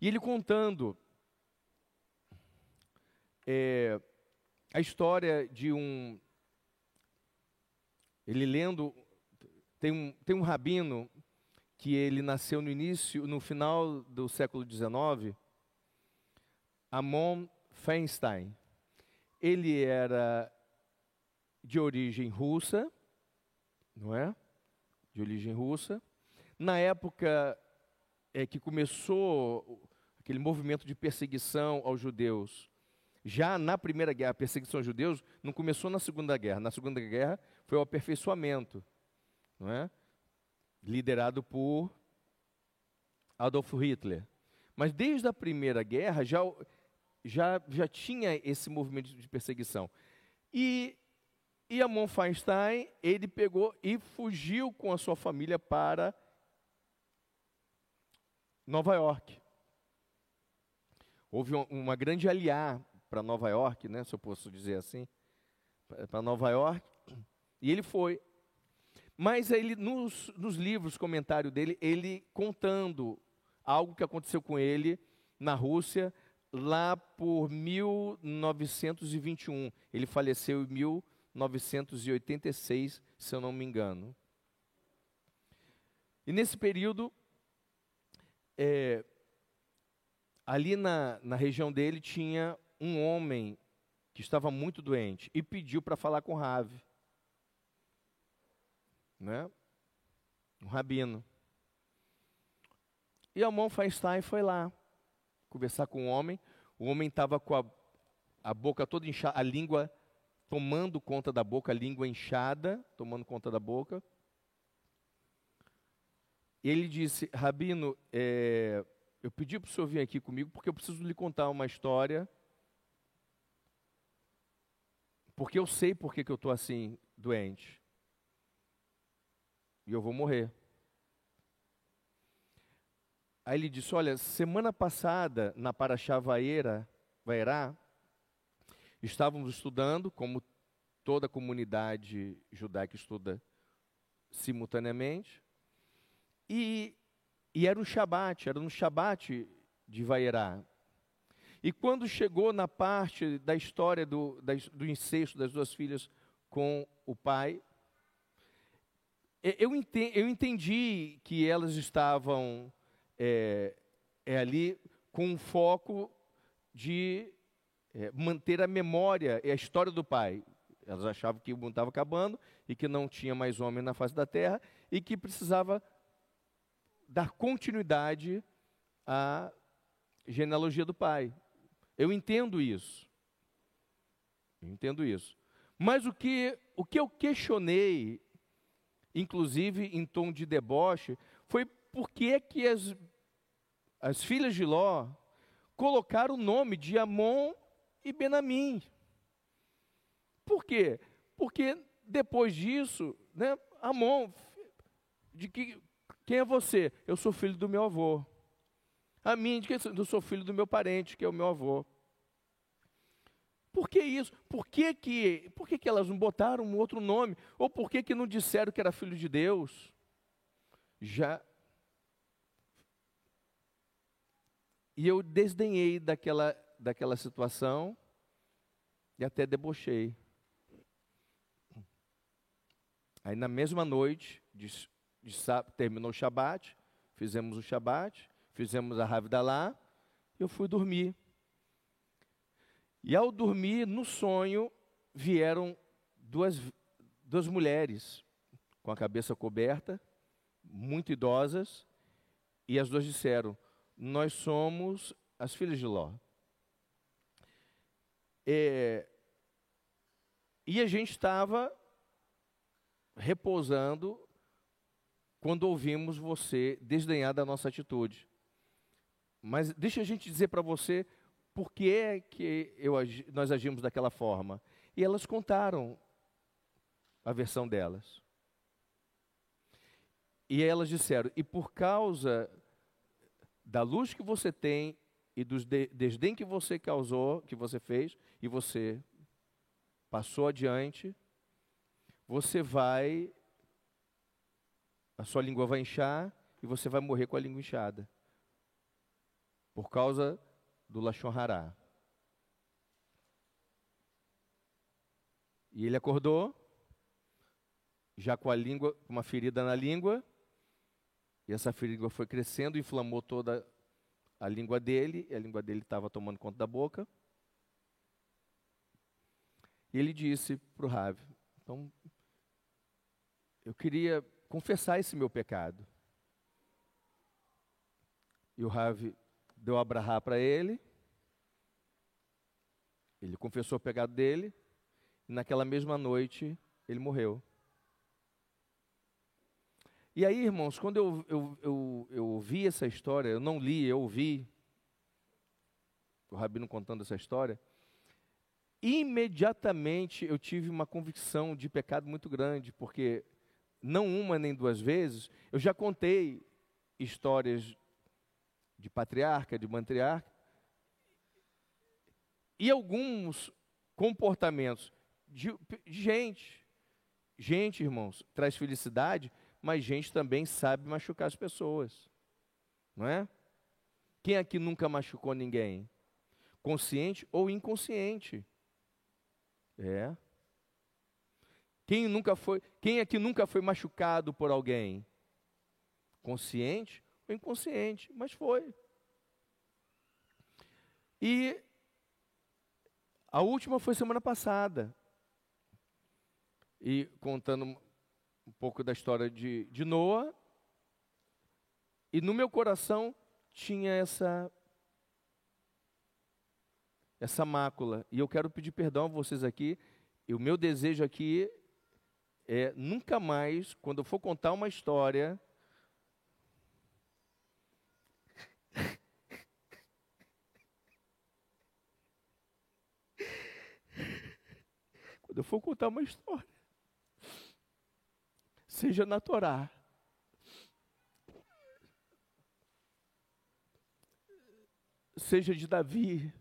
E ele contando é, a história de um. Ele lendo. Tem um, tem um rabino que ele nasceu no início, no final do século XIX, Amon Feinstein. Ele era de origem russa, não é? De origem russa. Na época é que começou aquele movimento de perseguição aos judeus, já na primeira guerra, a perseguição aos judeus não começou na segunda guerra. Na segunda guerra foi o aperfeiçoamento, não é? Liderado por Adolf Hitler. Mas desde a primeira guerra já, já, já tinha esse movimento de perseguição. E, e Amon Feinstein, ele pegou e fugiu com a sua família para Nova York. Houve uma grande aliar para Nova York, né, se eu posso dizer assim, para Nova York, e ele foi. Mas ele, nos, nos livros, comentário dele, ele contando algo que aconteceu com ele na Rússia, lá por 1921. Ele faleceu em 1986, se eu não me engano. E nesse período, é, ali na, na região dele tinha um homem que estava muito doente e pediu para falar com Rave. Né? Um rabino. E Amon Feinstein foi lá conversar com o homem. O homem estava com a, a boca toda inchada, a língua tomando conta da boca, a língua inchada, tomando conta da boca. Ele disse: Rabino, é, eu pedi para o senhor vir aqui comigo porque eu preciso lhe contar uma história porque eu sei por que, eu estou assim, doente. E eu vou morrer. Aí ele disse: Olha, semana passada, na Paraxá Vaera, Vaerá, estávamos estudando, como toda a comunidade judaica estuda simultaneamente, e, e era um Shabat, era um Shabat de Vaerá. E quando chegou na parte da história do, do incesto das duas filhas com o pai, eu entendi, eu entendi que elas estavam é, é ali com um foco de é, manter a memória e a história do pai. Elas achavam que o mundo estava acabando e que não tinha mais homem na face da terra e que precisava dar continuidade à genealogia do pai. Eu entendo isso. Eu entendo isso. Mas o que, o que eu questionei, inclusive em tom de deboche, foi por que, que as, as filhas de Ló colocar o nome de Amon e Benamim. Por quê? Porque depois disso, né, Amon, de que, quem é você? Eu sou filho do meu avô. A mim, de que eu sou filho do meu parente, que é o meu avô. Por que isso? Por que, que, por que, que elas não botaram um outro nome? Ou por que, que não disseram que era filho de Deus? Já. E eu desdenhei daquela, daquela situação e até debochei. Aí na mesma noite, de, de, terminou o Shabat, fizemos o Shabat, fizemos a Ravidalá, eu fui dormir. E ao dormir, no sonho, vieram duas, duas mulheres com a cabeça coberta, muito idosas, e as duas disseram: Nós somos as filhas de Ló. É, e a gente estava repousando quando ouvimos você desdenhar da nossa atitude. Mas deixa a gente dizer para você por que é que eu, nós agimos daquela forma. E elas contaram a versão delas. E elas disseram: e por causa da luz que você tem e de, desdém que você causou, que você fez, e você passou adiante, você vai, a sua língua vai inchar e você vai morrer com a língua inchada. Por causa do Lachon Hará. E ele acordou, já com a língua, com uma ferida na língua, e essa ferida foi crescendo, inflamou toda a língua dele, e a língua dele estava tomando conta da boca. E ele disse para o Rav, então, eu queria confessar esse meu pecado. E o Rav deu abrahá para ele. Ele confessou o pecado dele. E naquela mesma noite, ele morreu. E aí, irmãos, quando eu, eu, eu, eu ouvi essa história, eu não li, eu ouvi o Rabino contando essa história, imediatamente eu tive uma convicção de pecado muito grande, porque não uma nem duas vezes, eu já contei histórias de patriarca, de matriarca, e alguns comportamentos de, de gente. Gente, irmãos, traz felicidade, mas gente também sabe machucar as pessoas. Não é? Quem aqui nunca machucou ninguém? Consciente ou inconsciente? É. Quem nunca foi, quem aqui nunca foi machucado por alguém? Consciente ou inconsciente, mas foi. E a última foi semana passada. E contando um pouco da história de, de Noah. E no meu coração tinha essa essa mácula. E eu quero pedir perdão a vocês aqui. E o meu desejo aqui é nunca mais, quando eu for contar uma história, quando eu for contar uma história, seja na Torá, seja de Davi,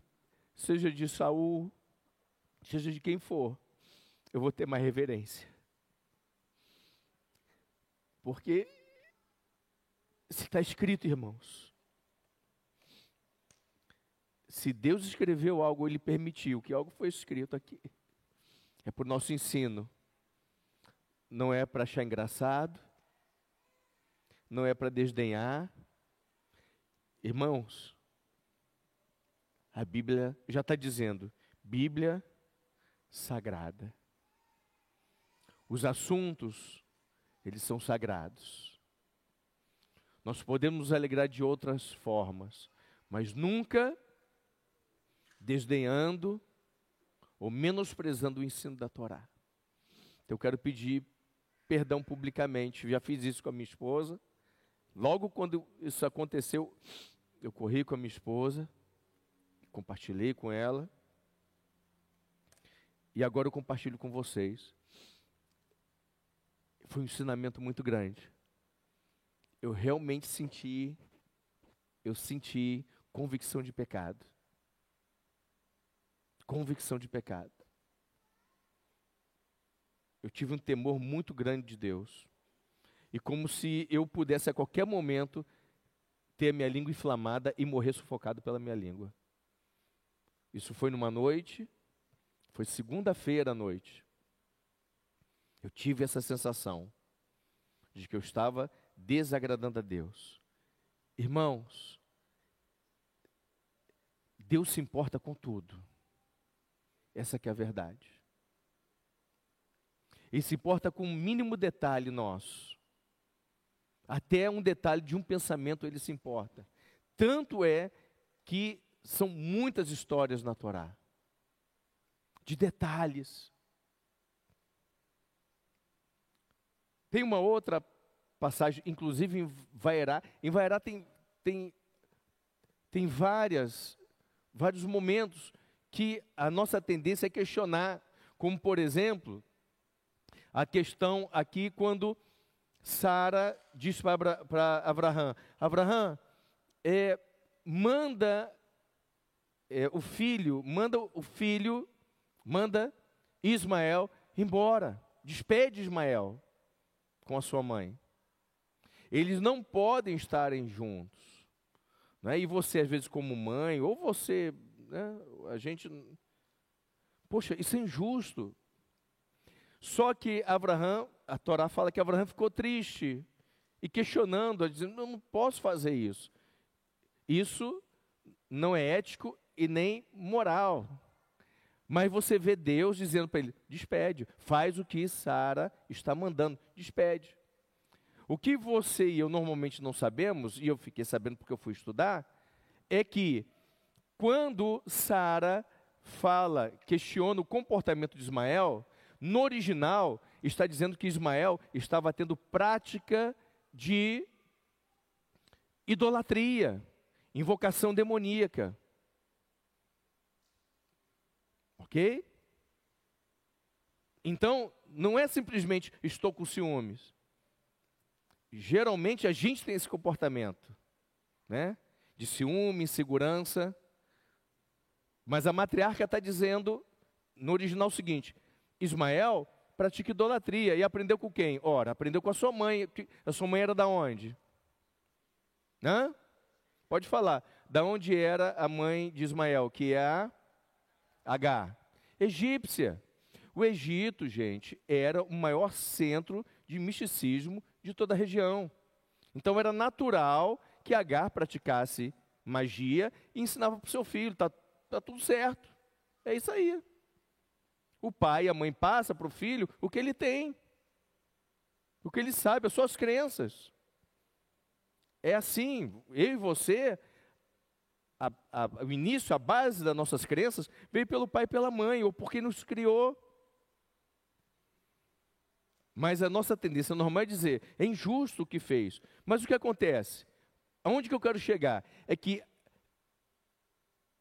seja de Saul, seja de quem for, eu vou ter mais reverência. Porque se está escrito, irmãos, se Deus escreveu algo, Ele permitiu que algo foi escrito aqui. É por nosso ensino. Não é para achar engraçado, não é para desdenhar. Irmãos, a Bíblia já está dizendo, Bíblia sagrada. Os assuntos, eles são sagrados. Nós podemos nos alegrar de outras formas, mas nunca desdenhando ou menosprezando o ensino da Torá. Então, eu quero pedir perdão publicamente. Já fiz isso com a minha esposa. Logo quando isso aconteceu, eu corri com a minha esposa compartilhei com ela. E agora eu compartilho com vocês. Foi um ensinamento muito grande. Eu realmente senti, eu senti convicção de pecado. Convicção de pecado. Eu tive um temor muito grande de Deus. E como se eu pudesse a qualquer momento ter a minha língua inflamada e morrer sufocado pela minha língua. Isso foi numa noite, foi segunda-feira à noite. Eu tive essa sensação de que eu estava desagradando a Deus. Irmãos, Deus se importa com tudo. Essa que é a verdade. Ele se importa com o um mínimo detalhe nosso. Até um detalhe de um pensamento ele se importa. Tanto é que são muitas histórias na Torá de detalhes. Tem uma outra passagem, inclusive em Vairá. Em Vairá tem, tem, tem várias, vários momentos que a nossa tendência é questionar, como por exemplo, a questão aqui quando Sara diz para Abraão: Abraão, é, manda é, o filho, manda o filho manda Ismael embora, despede Ismael com a sua mãe. Eles não podem estarem juntos. Né? E você, às vezes, como mãe, ou você, né? a gente. Poxa, isso é injusto. Só que Abraão, a Torá fala que Abraão ficou triste e questionando, dizendo: Eu não posso fazer isso. Isso não é ético e nem moral. Mas você vê Deus dizendo para ele: despede, faz o que Sara está mandando, despede. O que você e eu normalmente não sabemos, e eu fiquei sabendo porque eu fui estudar, é que quando Sara fala, questiona o comportamento de Ismael, no original está dizendo que Ismael estava tendo prática de idolatria, invocação demoníaca. Ok? Então, não é simplesmente estou com ciúmes. Geralmente a gente tem esse comportamento, né? De ciúme, insegurança. Mas a matriarca está dizendo no original o seguinte: Ismael pratica idolatria e aprendeu com quem? Ora, aprendeu com a sua mãe. A sua mãe era da onde? Hã? Pode falar. Da onde era a mãe de Ismael? Que é a H. Egípcia. O Egito, gente, era o maior centro de misticismo de toda a região. Então era natural que Agar praticasse magia e ensinava para o seu filho, está tá tudo certo. É isso aí. O pai e a mãe passa para o filho o que ele tem, o que ele sabe, as suas crenças. É assim, eu e você, a, a, o início, a base das nossas crenças, veio pelo pai e pela mãe, ou porque nos criou. Mas a nossa tendência normal é dizer, é injusto o que fez. Mas o que acontece? Aonde que eu quero chegar? É que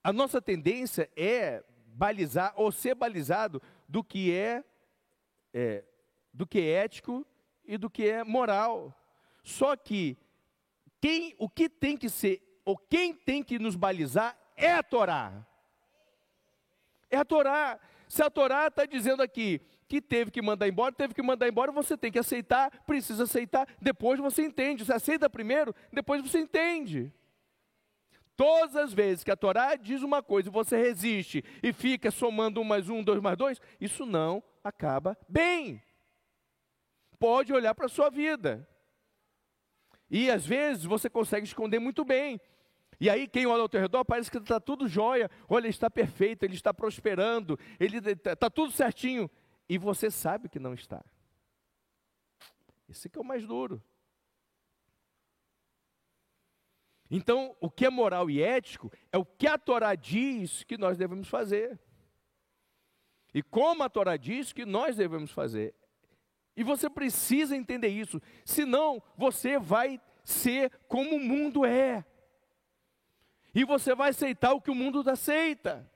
a nossa tendência é balizar ou ser balizado do que é, é do que é ético e do que é moral. Só que quem, o que tem que ser ou quem tem que nos balizar é a Torá. É a Torá. Se a Torá está dizendo aqui que teve que mandar embora, teve que mandar embora, você tem que aceitar, precisa aceitar, depois você entende. Você aceita primeiro, depois você entende. Todas as vezes que a Torá diz uma coisa e você resiste e fica somando um mais um, dois mais dois, isso não acaba bem. Pode olhar para a sua vida. E às vezes você consegue esconder muito bem. E aí, quem olha ao teu redor, parece que está tudo jóia. Olha, ele está perfeito, ele está prosperando, ele está tá tudo certinho. E você sabe que não está. Esse que é o mais duro. Então, o que é moral e ético é o que a Torá diz que nós devemos fazer. E como a Torá diz que nós devemos fazer. E você precisa entender isso, senão você vai ser como o mundo é. E você vai aceitar o que o mundo aceita.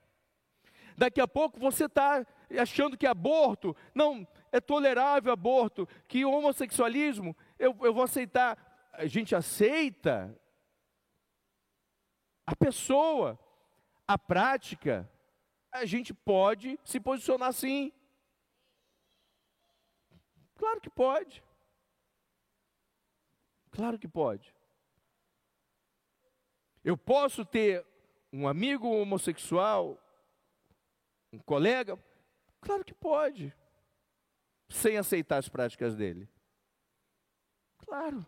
Daqui a pouco você está achando que aborto, não, é tolerável aborto, que homossexualismo, eu, eu vou aceitar. A gente aceita a pessoa, a prática, a gente pode se posicionar assim. Claro que pode. Claro que pode. Eu posso ter um amigo homossexual, um colega? Claro que pode. Sem aceitar as práticas dele. Claro.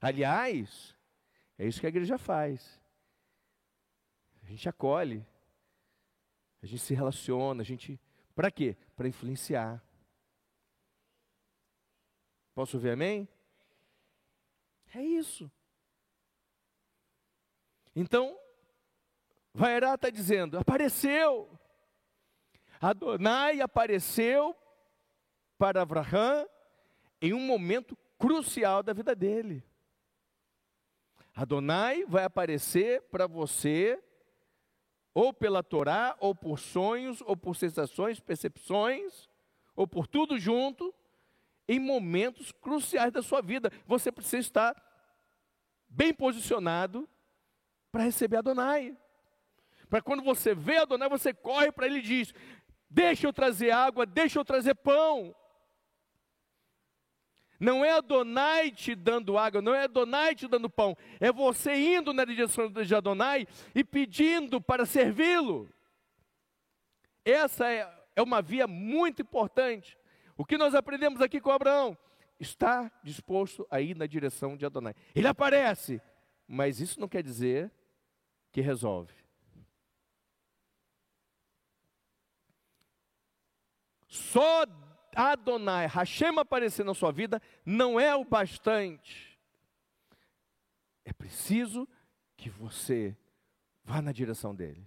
Aliás, é isso que a igreja faz. A gente acolhe, a gente se relaciona, a gente. Para quê? Para influenciar. Posso ouvir amém? É isso. Então, Vairá está dizendo: apareceu. Adonai apareceu para Abraão em um momento crucial da vida dele. Adonai vai aparecer para você, ou pela Torá, ou por sonhos, ou por sensações, percepções, ou por tudo junto, em momentos cruciais da sua vida. Você precisa estar bem posicionado para receber Adonai. Para quando você vê Adonai, você corre para ele e diz: Deixa eu trazer água, deixa eu trazer pão. Não é Adonai te dando água, não é Adonai te dando pão, é você indo na direção de Adonai e pedindo para servi-lo. Essa é, é uma via muito importante. O que nós aprendemos aqui com Abraão? Está disposto a ir na direção de Adonai. Ele aparece, mas isso não quer dizer que resolve. Só Adonai, Hashem aparecer na sua vida não é o bastante. É preciso que você vá na direção dele.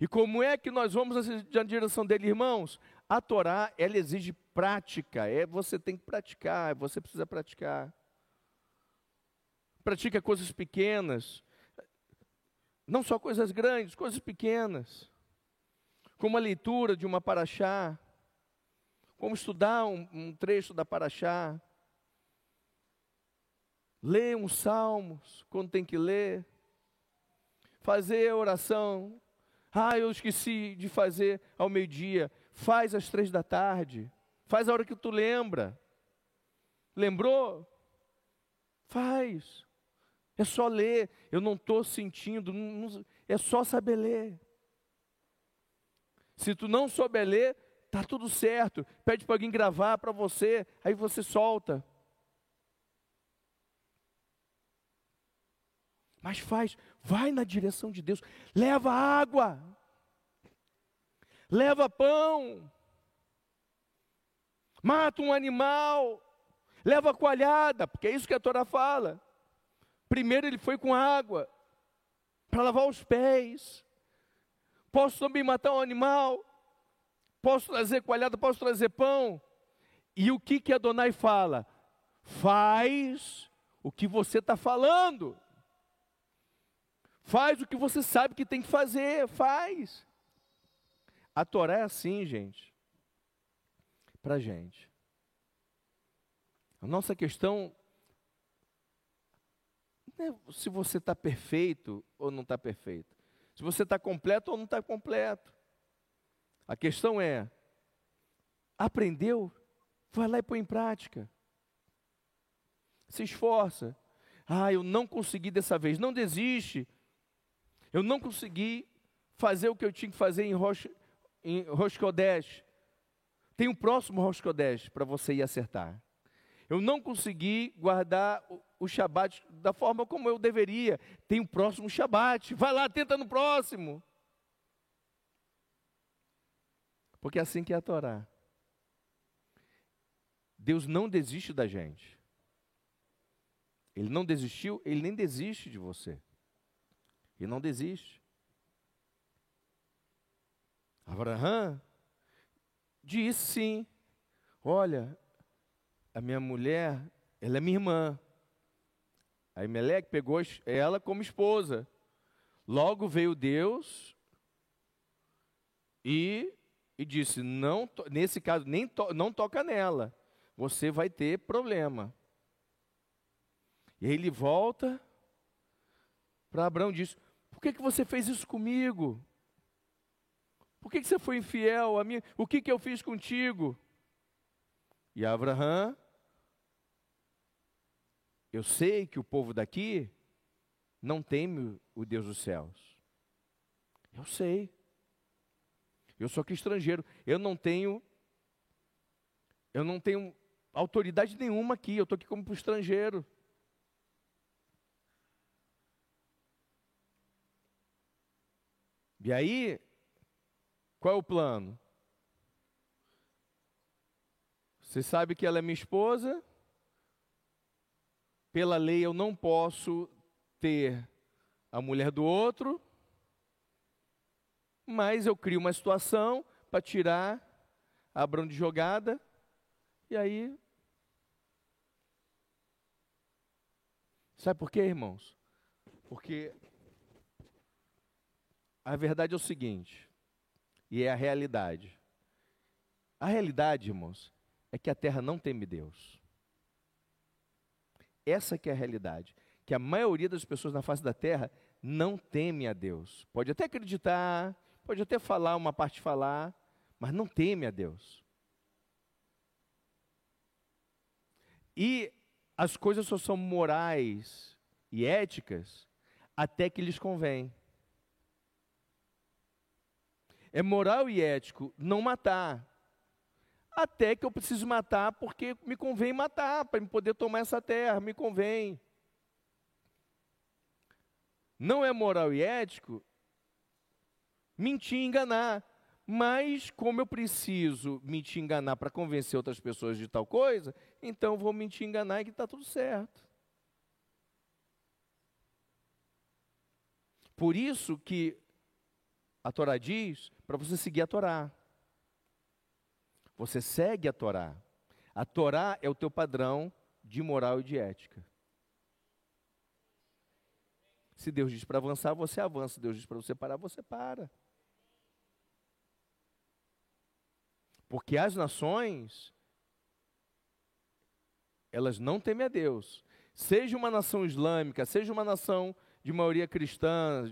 E como é que nós vamos na direção dele, irmãos? A Torá, ela exige prática, é você tem que praticar, você precisa praticar. Pratica coisas pequenas, não só coisas grandes, coisas pequenas. Como a leitura de uma paraxá. Como estudar um, um trecho da paraxá. Ler uns salmos quando tem que ler. Fazer a oração. Ah, eu esqueci de fazer ao meio-dia. Faz às três da tarde. Faz a hora que tu lembra. Lembrou? Faz. É só ler. Eu não estou sentindo. Não, não, é só saber ler. Se tu não souber ler, tá tudo certo. Pede para alguém gravar para você, aí você solta. Mas faz, vai na direção de Deus. Leva água. Leva pão. Mata um animal. Leva coalhada, porque é isso que a Torá fala. Primeiro ele foi com água para lavar os pés. Posso também matar um animal. Posso trazer coalhada, posso trazer pão. E o que que Adonai fala? Faz o que você está falando. Faz o que você sabe que tem que fazer, faz. A Torá é assim, gente, para gente. A nossa questão é se você está perfeito ou não está perfeito. Se você está completo ou não está completo. A questão é: aprendeu? Vai lá e põe em prática. Se esforça. Ah, eu não consegui dessa vez. Não desiste. Eu não consegui fazer o que eu tinha que fazer em, Rosh, em Rosh Kodesh. Tem um próximo Rosh Kodesh para você ir acertar. Eu não consegui guardar o Shabat da forma como eu deveria. Tem o próximo Shabat. Vai lá, tenta no próximo. Porque é assim que é a Torá. Deus não desiste da gente. Ele não desistiu, ele nem desiste de você. Ele não desiste. Abraão disse sim: Olha, a minha mulher, ela é minha irmã. Aimeleque pegou ela como esposa. Logo veio Deus e, e disse: não, nesse caso, nem to, não toca nela, você vai ter problema. E aí ele volta para Abraão e diz: Por que, que você fez isso comigo? Por que, que você foi infiel a mim? O que, que eu fiz contigo? E Abraão, eu sei que o povo daqui não teme o Deus dos céus. Eu sei. Eu sou aqui estrangeiro. Eu não tenho. Eu não tenho autoridade nenhuma aqui. Eu estou aqui como estrangeiro. E aí, qual é o plano? Você sabe que ela é minha esposa. Pela lei eu não posso ter a mulher do outro. Mas eu crio uma situação para tirar Abraão de jogada. E aí. Sabe por quê, irmãos? Porque a verdade é o seguinte: e é a realidade. A realidade, irmãos, é que a terra não teme Deus. Essa que é a realidade, que a maioria das pessoas na face da terra não teme a Deus. Pode até acreditar, pode até falar uma parte falar, mas não teme a Deus. E as coisas só são morais e éticas até que lhes convém. É moral e ético não matar. Até que eu preciso matar porque me convém matar, para me poder tomar essa terra, me convém. Não é moral e ético mentir e enganar. Mas, como eu preciso mentir e enganar para convencer outras pessoas de tal coisa, então vou mentir e enganar e que está tudo certo. Por isso que a Torá diz para você seguir a Torá. Você segue a Torá. A Torá é o teu padrão de moral e de ética. Se Deus diz para avançar, você avança. Se Deus diz para você parar, você para. Porque as nações, elas não temem a Deus. Seja uma nação islâmica, seja uma nação de maioria cristã,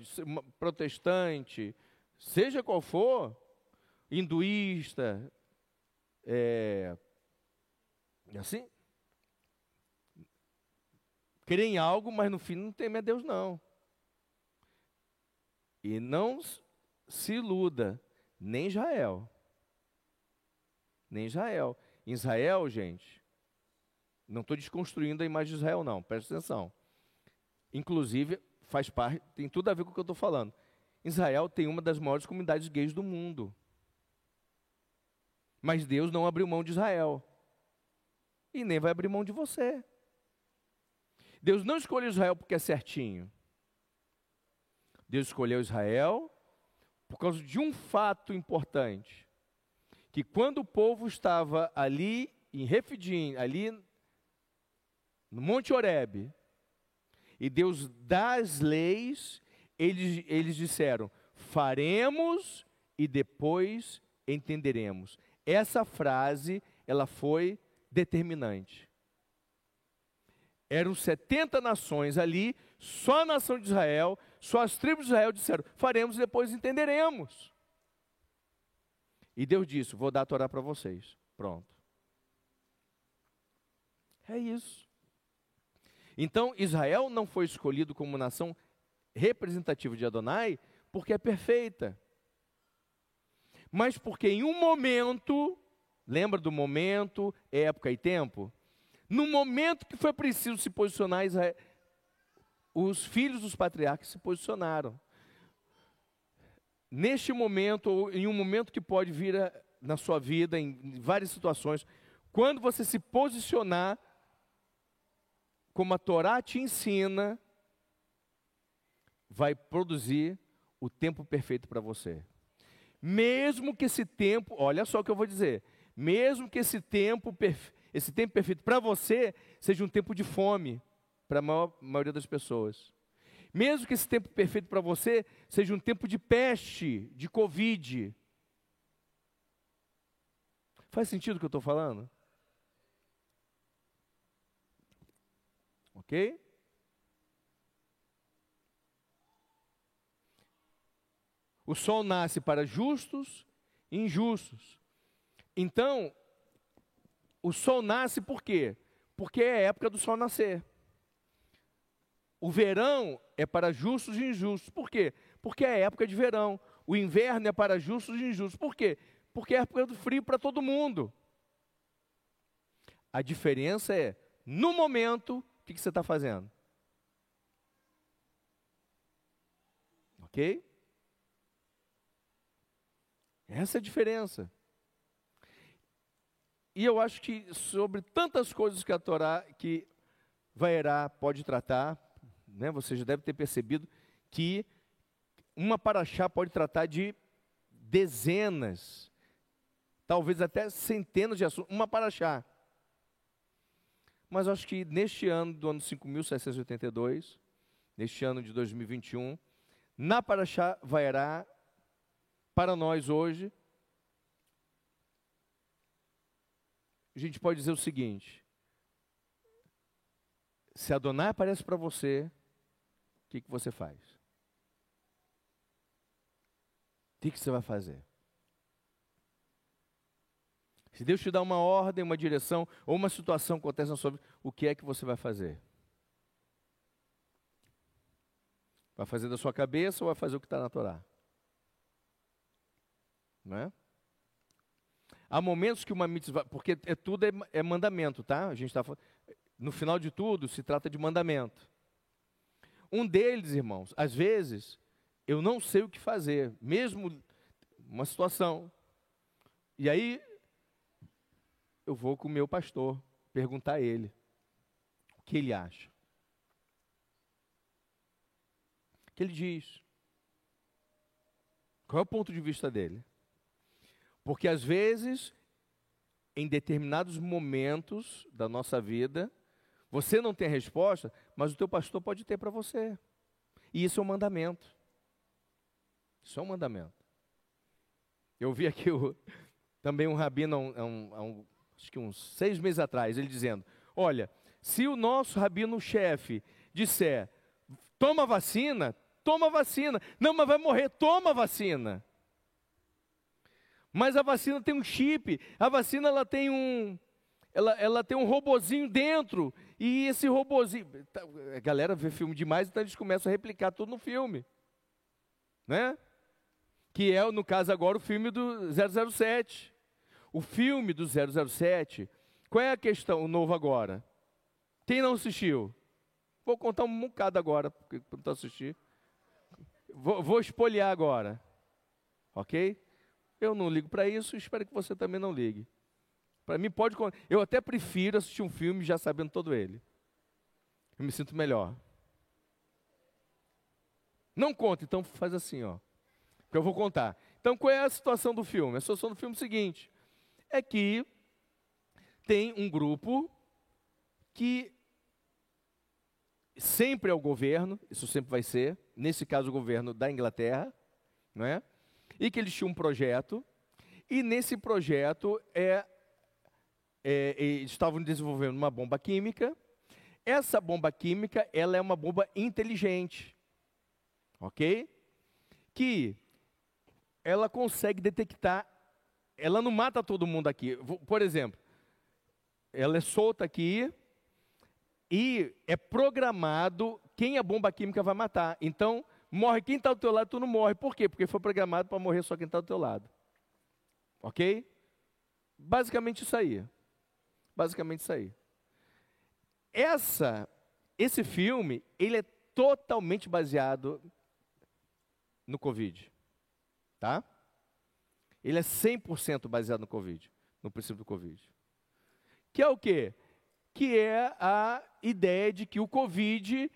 protestante, seja qual for, hinduísta, é, assim, crê em algo, mas no fim não teme a Deus não. E não se iluda, nem Israel. Nem Israel. Israel, gente, não estou desconstruindo a imagem de Israel, não, presta atenção. Inclusive, faz parte, tem tudo a ver com o que eu estou falando. Israel tem uma das maiores comunidades gays do mundo. Mas Deus não abriu mão de Israel. E nem vai abrir mão de você. Deus não escolheu Israel porque é certinho. Deus escolheu Israel por causa de um fato importante. Que quando o povo estava ali em Refidim, ali no Monte Horebe, e Deus dá as leis eles, eles disseram: faremos e depois entenderemos. Essa frase, ela foi determinante. Eram 70 nações ali, só a nação de Israel, só as tribos de Israel disseram: faremos e depois entenderemos. E Deus disse: vou dar a Torá para vocês. Pronto. É isso. Então, Israel não foi escolhido como nação representativo de Adonai porque é perfeita. Mas porque em um momento, lembra do momento, época e tempo? No momento que foi preciso se posicionar, Israel, os filhos dos patriarcas se posicionaram. Neste momento, ou em um momento que pode vir a, na sua vida, em várias situações, quando você se posicionar, como a Torá te ensina, vai produzir o tempo perfeito para você. Mesmo que esse tempo, olha só o que eu vou dizer, mesmo que esse tempo, esse tempo perfeito para você seja um tempo de fome, para a maior, maioria das pessoas. Mesmo que esse tempo perfeito para você seja um tempo de peste, de Covid. Faz sentido o que eu estou falando? Ok? O sol nasce para justos e injustos. Então, o sol nasce por quê? Porque é a época do sol nascer. O verão é para justos e injustos. Por quê? Porque é época de verão. O inverno é para justos e injustos. Por quê? Porque é época do frio para todo mundo. A diferença é, no momento, o que, que você está fazendo? Ok? Essa é a diferença. E eu acho que sobre tantas coisas que a Torá, que Vaerá pode tratar, né, você já deve ter percebido que uma paraxá pode tratar de dezenas, talvez até centenas de assuntos, uma paraxá. Mas acho que neste ano, do ano 5.782, neste ano de 2021, na paraxá Vaerá, para nós hoje, a gente pode dizer o seguinte: se Adonai aparece para você, que, que você faz? O que, que você vai fazer? Se Deus te dá uma ordem, uma direção, ou uma situação acontece vida, o que é que você vai fazer? Vai fazer da sua cabeça ou vai fazer o que está na Torá? Não é? Há momentos que uma mitzvah, porque é, tudo é, é mandamento, tá? A gente está no final de tudo se trata de mandamento. Um deles, irmãos, às vezes eu não sei o que fazer, mesmo uma situação. E aí eu vou com o meu pastor perguntar a ele o que ele acha. O que ele diz? Qual é o ponto de vista dele? Porque às vezes, em determinados momentos da nossa vida, você não tem a resposta, mas o teu pastor pode ter para você. E isso é um mandamento. Isso é um mandamento. Eu vi aqui o, também um rabino, um, um, acho que uns seis meses atrás, ele dizendo: Olha, se o nosso rabino-chefe disser, toma vacina, toma vacina. Não, mas vai morrer, toma vacina. Mas a vacina tem um chip, a vacina ela tem um, ela, ela tem um robozinho dentro, e esse robozinho, tá, a galera vê filme demais, então eles começam a replicar tudo no filme, né? Que é, no caso agora, o filme do 007. O filme do 007, qual é a questão, o novo agora? Quem não assistiu? Vou contar um bocado agora, porque não assistir. Vou, vou espoliar agora, ok? Eu não ligo para isso, espero que você também não ligue. Para mim pode, eu até prefiro assistir um filme já sabendo todo ele. Eu me sinto melhor. Não conta, então faz assim, ó. Que eu vou contar. Então qual é a situação do filme? A situação do filme é o seguinte: é que tem um grupo que sempre é o governo, isso sempre vai ser, nesse caso o governo da Inglaterra, não é? e que eles tinham um projeto, e nesse projeto é, é, estavam desenvolvendo uma bomba química. Essa bomba química, ela é uma bomba inteligente, ok? Que ela consegue detectar, ela não mata todo mundo aqui. Por exemplo, ela é solta aqui e é programado quem a bomba química vai matar. Então, morre quem está do teu lado, tu não morre. Por quê? Porque foi programado para morrer só quem está do teu lado. Ok? Basicamente isso aí. Basicamente isso aí. Essa, esse filme, ele é totalmente baseado no Covid. Tá? Ele é 100% baseado no Covid, no princípio do Covid. Que é o quê? Que é a ideia de que o Covid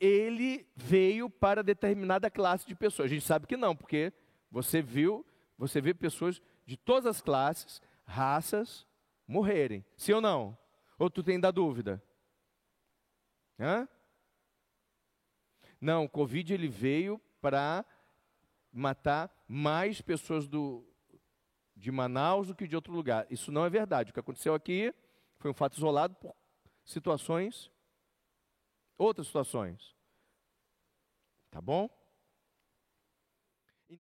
ele veio para determinada classe de pessoas. A gente sabe que não, porque você viu, você vê pessoas de todas as classes, raças, morrerem. Sim ou não? Ou tu tem da dúvida? Hã? Não, o Covid ele veio para matar mais pessoas do, de Manaus do que de outro lugar. Isso não é verdade. O que aconteceu aqui foi um fato isolado por situações, outras situações. Tá bom?